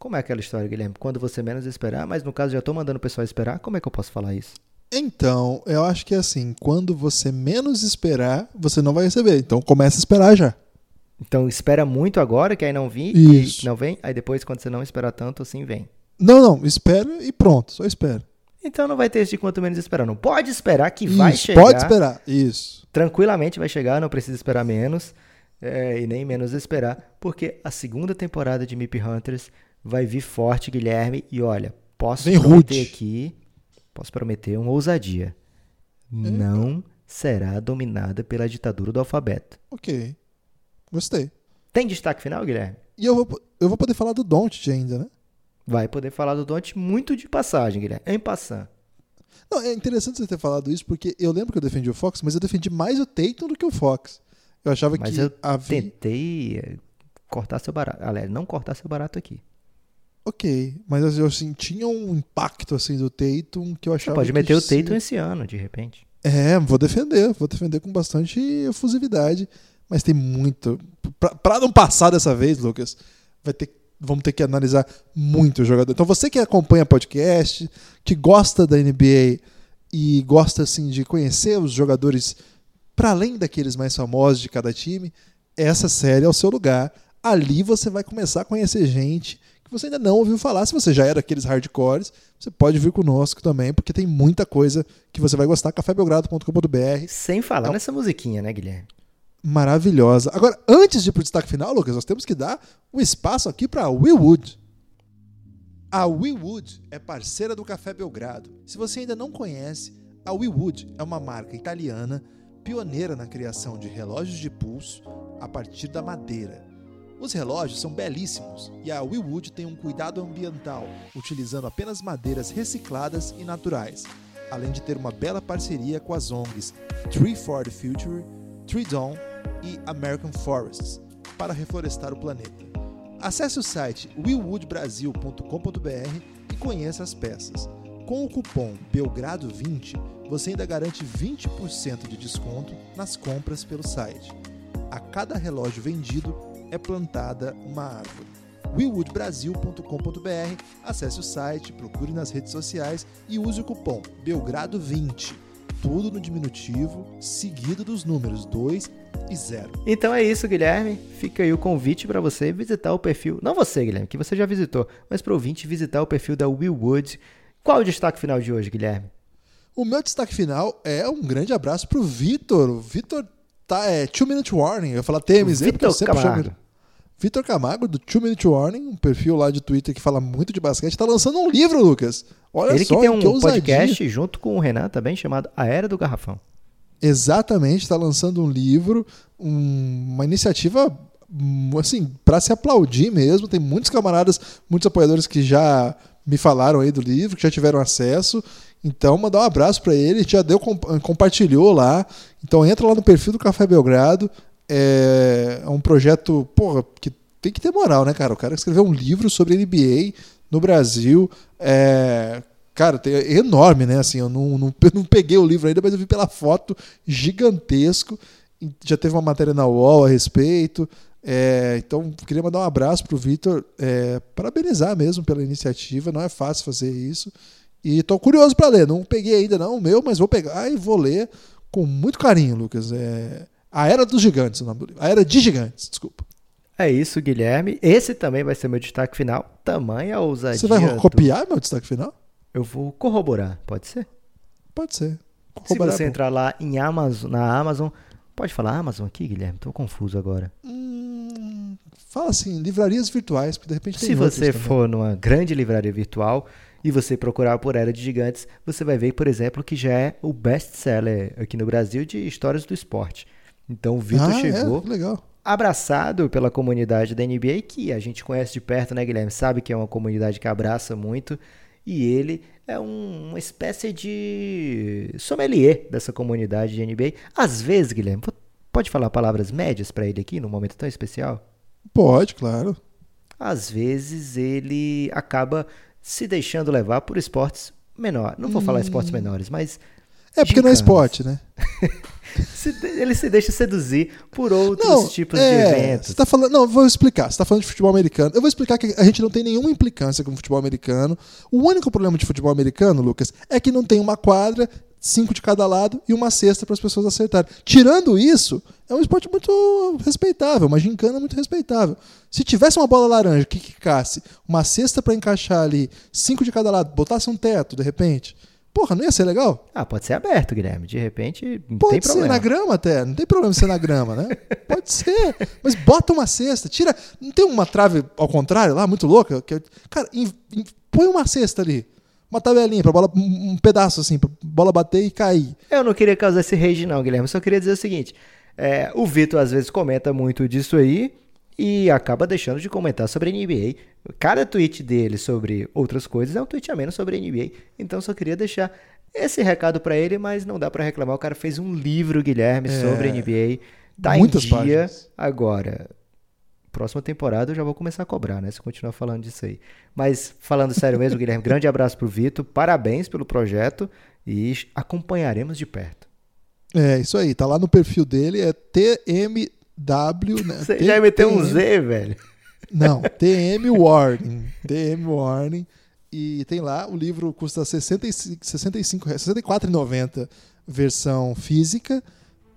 como é aquela história, Guilherme? Quando você menos esperar, mas no caso já estou mandando o pessoal esperar, como é que eu posso falar isso? Então, eu acho que é assim, quando você menos esperar, você não vai receber. Então começa a esperar já. Então espera muito agora, que aí não vem, Isso. não vem, aí depois quando você não esperar tanto, assim vem. Não, não, espera e pronto, só espera. Então não vai ter esse de quanto menos esperar. Não pode esperar que vai Isso, chegar. pode esperar. Isso. Tranquilamente vai chegar, não precisa esperar menos. é, e nem menos esperar, porque a segunda temporada de Mip Hunters vai vir forte, Guilherme. E olha, posso Vem prometer rude. aqui, posso prometer uma ousadia. Não será dominada pela ditadura do alfabeto. Ok. Gostei. Tem destaque final, Guilherme? E eu vou, eu vou poder falar do Don't ainda, né? Vai poder falar do Don't muito de passagem, Guilherme. Em passant. Não, é interessante você ter falado isso, porque eu lembro que eu defendi o Fox, mas eu defendi mais o Tatum do que o Fox. Eu achava Mas que eu havia. tentei eh, cortar seu barato. Aliás, não cortar seu barato aqui. Ok, mas eu assim, tinha um impacto assim do Tatum que eu Você achava pode que meter o se- Tatum esse ano, de repente. É, vou defender, vou defender com bastante efusividade, mas tem muito. Pra, pra não passar dessa vez, Lucas, vai ter, vamos ter que analisar muito o jogador. Então você que acompanha podcast, que gosta da NBA e gosta assim de conhecer os jogadores para além daqueles mais famosos de cada time, essa série é o seu lugar. Ali você vai começar a conhecer gente que você ainda não ouviu falar. Se você já era daqueles hardcores, você pode vir conosco também, porque tem muita coisa que você vai gostar. cafébelgrado.com.br. Sem falar Então- nessa musiquinha, né, Guilherme? Maravilhosa. Agora, antes de ir pro destaque final, Lucas, nós temos que dar um espaço aqui para Willwood. A Willwood é parceira do Café Belgrado. Se você ainda não conhece, a Willwood é uma marca italiana pioneira na criação de relógios de pulso a partir da madeira. Os relógios são belíssimos e a Willwood tem um cuidado ambiental, utilizando apenas madeiras recicladas e naturais, além de ter uma bela parceria com as ONGs Tree for the Future, Tree Dawn e American Forests para reflorestar o planeta. Acesse o site willwoodbrasil.com.br e conheça as peças. Com o cupom Belgrado20, você ainda garante 20% de desconto nas compras pelo site. A cada relógio vendido é plantada uma árvore. willwoodbrasil.com.br, acesse o site, procure nas redes sociais e use o cupom Belgrado20. Tudo no diminutivo, seguido dos números 2 e 0. Então é isso, Guilherme. Fica aí o convite para você visitar o perfil. Não você, Guilherme, que você já visitou, mas para o ouvinte visitar o perfil da Willwood. Qual é o destaque final de hoje, Guilherme? O meu destaque final é um grande abraço pro Vitor. O Vitor tá, é Two Minute Warning. Eu ia falar TMZ, porque eu Vitor sempre chamo Camargo. Vitor Camargo, do Two Minute Warning, um perfil lá de Twitter que fala muito de basquete, tá lançando um livro, Lucas. Olha Ele só, que tem um ousadia. podcast junto com o Renan também, chamado A Era do Garrafão. Exatamente, está lançando um livro, um- uma iniciativa hum, assim para se aplaudir mesmo. Tem muitos camaradas, muitos apoiadores que já me falaram aí do livro, que já tiveram acesso. Então, mandar um abraço para ele, já deu comp- compartilhou lá. Então, entra lá no perfil do Café Belgrado. É, é um projeto, porra, que tem que ter moral, né, cara? O cara escreveu um livro sobre NBA no Brasil. É, cara, é enorme, né? Assim, eu não, não, não peguei o livro ainda, mas eu vi pela foto gigantesco. Já teve uma matéria na UOL a respeito. É, então, queria mandar um abraço pro Vitor, é, parabenizar mesmo pela iniciativa. Não é fácil fazer isso. E tô curioso para ler. Não peguei ainda não o meu, mas vou pegar e vou ler com muito carinho, Lucas. É, a Era dos Gigantes, o nome do livro. A Era de Gigantes, desculpa. É isso, Guilherme. Esse também vai ser meu destaque final. Tamanha ousadia. Você vai do- copiar meu destaque final? Eu vou corroborar, pode ser? Pode ser. Se Corroborar você é entrar lá em Amazon, na Amazon, pode falar Amazon aqui, Guilherme? Tô confuso agora. Hum, fala assim, livrarias virtuais, porque de repente tem Se você também. for numa grande livraria virtual e você procurar por Era de Gigantes, você vai ver, por exemplo, que já é o best-seller aqui no Brasil de histórias do esporte. Então o Vitor Ah, é? chegou, Legal. abraçado pela comunidade da NBA, que a gente conhece de perto, né, Guilherme? Sabe que é uma comunidade que abraça muito. E ele é um, uma espécie de sommelier dessa comunidade de NBA. Às vezes, Guilherme, pode falar palavras médias para ele aqui, num momento tão especial? Pode, claro. Às vezes ele acaba se deixando levar por esportes menores. Não vou hum. falar esportes menores, mas. É porque não é esporte, né? ele se deixa seduzir por outros não, tipos é, de eventos. Você tá falando, não, vou explicar. Você está falando de futebol americano. Eu vou explicar que a gente não tem nenhuma implicância com o futebol americano. O único problema de futebol americano, Lucas, é que não tem uma quadra, cinco de cada lado e uma cesta para as pessoas acertarem. Tirando isso, é um esporte muito respeitável, uma gincana muito respeitável. Se tivesse uma bola laranja que quicasse, uma cesta para encaixar ali, cinco de cada lado, botasse um teto, de repente Porra, não ia ser legal? Ah, pode ser aberto, Guilherme. De repente, não pode tem problema. Pode ser na grama até. Não tem problema ser na grama, né? pode ser. Mas bota uma cesta. Tira. Não tem uma trave ao contrário lá, muito louca? Que, cara, in, in, põe uma cesta ali. Uma tabelinha pra bola. Um pedaço assim, pra bola bater e cair. Eu não queria causar esse rage, não, Guilherme. Só queria dizer o seguinte. É, o Vitor às vezes comenta muito disso aí e acaba deixando de comentar sobre a NBA. Cada tweet dele sobre outras coisas é um tweet a menos sobre a NBA. Então só queria deixar esse recado para ele, mas não dá para reclamar. O cara fez um livro, Guilherme, é, sobre a NBA. Tá muitas em dia páginas. agora. Próxima temporada eu já vou começar a cobrar, né? Se continuar falando disso aí. Mas falando sério mesmo, Guilherme, grande abraço pro Vitor. Parabéns pelo projeto e acompanharemos de perto. É, isso aí. Tá lá no perfil dele, é TM W. Né? Você T já meteu um Z, velho? Não, TM Warning. TM Warning. E tem lá, o livro custa 65, 65 64,90 versão física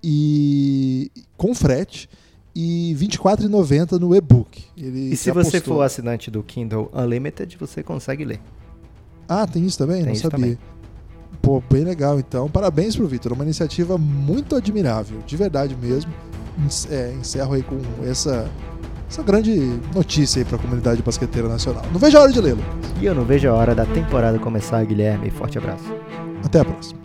e com frete e 24,90 no e-book. e se você for assinante do Kindle Unlimited, você consegue ler. Ah, tem isso também? Tem Não sabia. Também. Pô, bem legal então. Parabéns pro Vitor, uma iniciativa muito admirável, de verdade mesmo é, encerro aí com essa, essa grande notícia aí para a comunidade basqueteira nacional. Não vejo a hora de lê-lo. E eu não vejo a hora da temporada começar, Guilherme. Forte abraço. Até a próxima.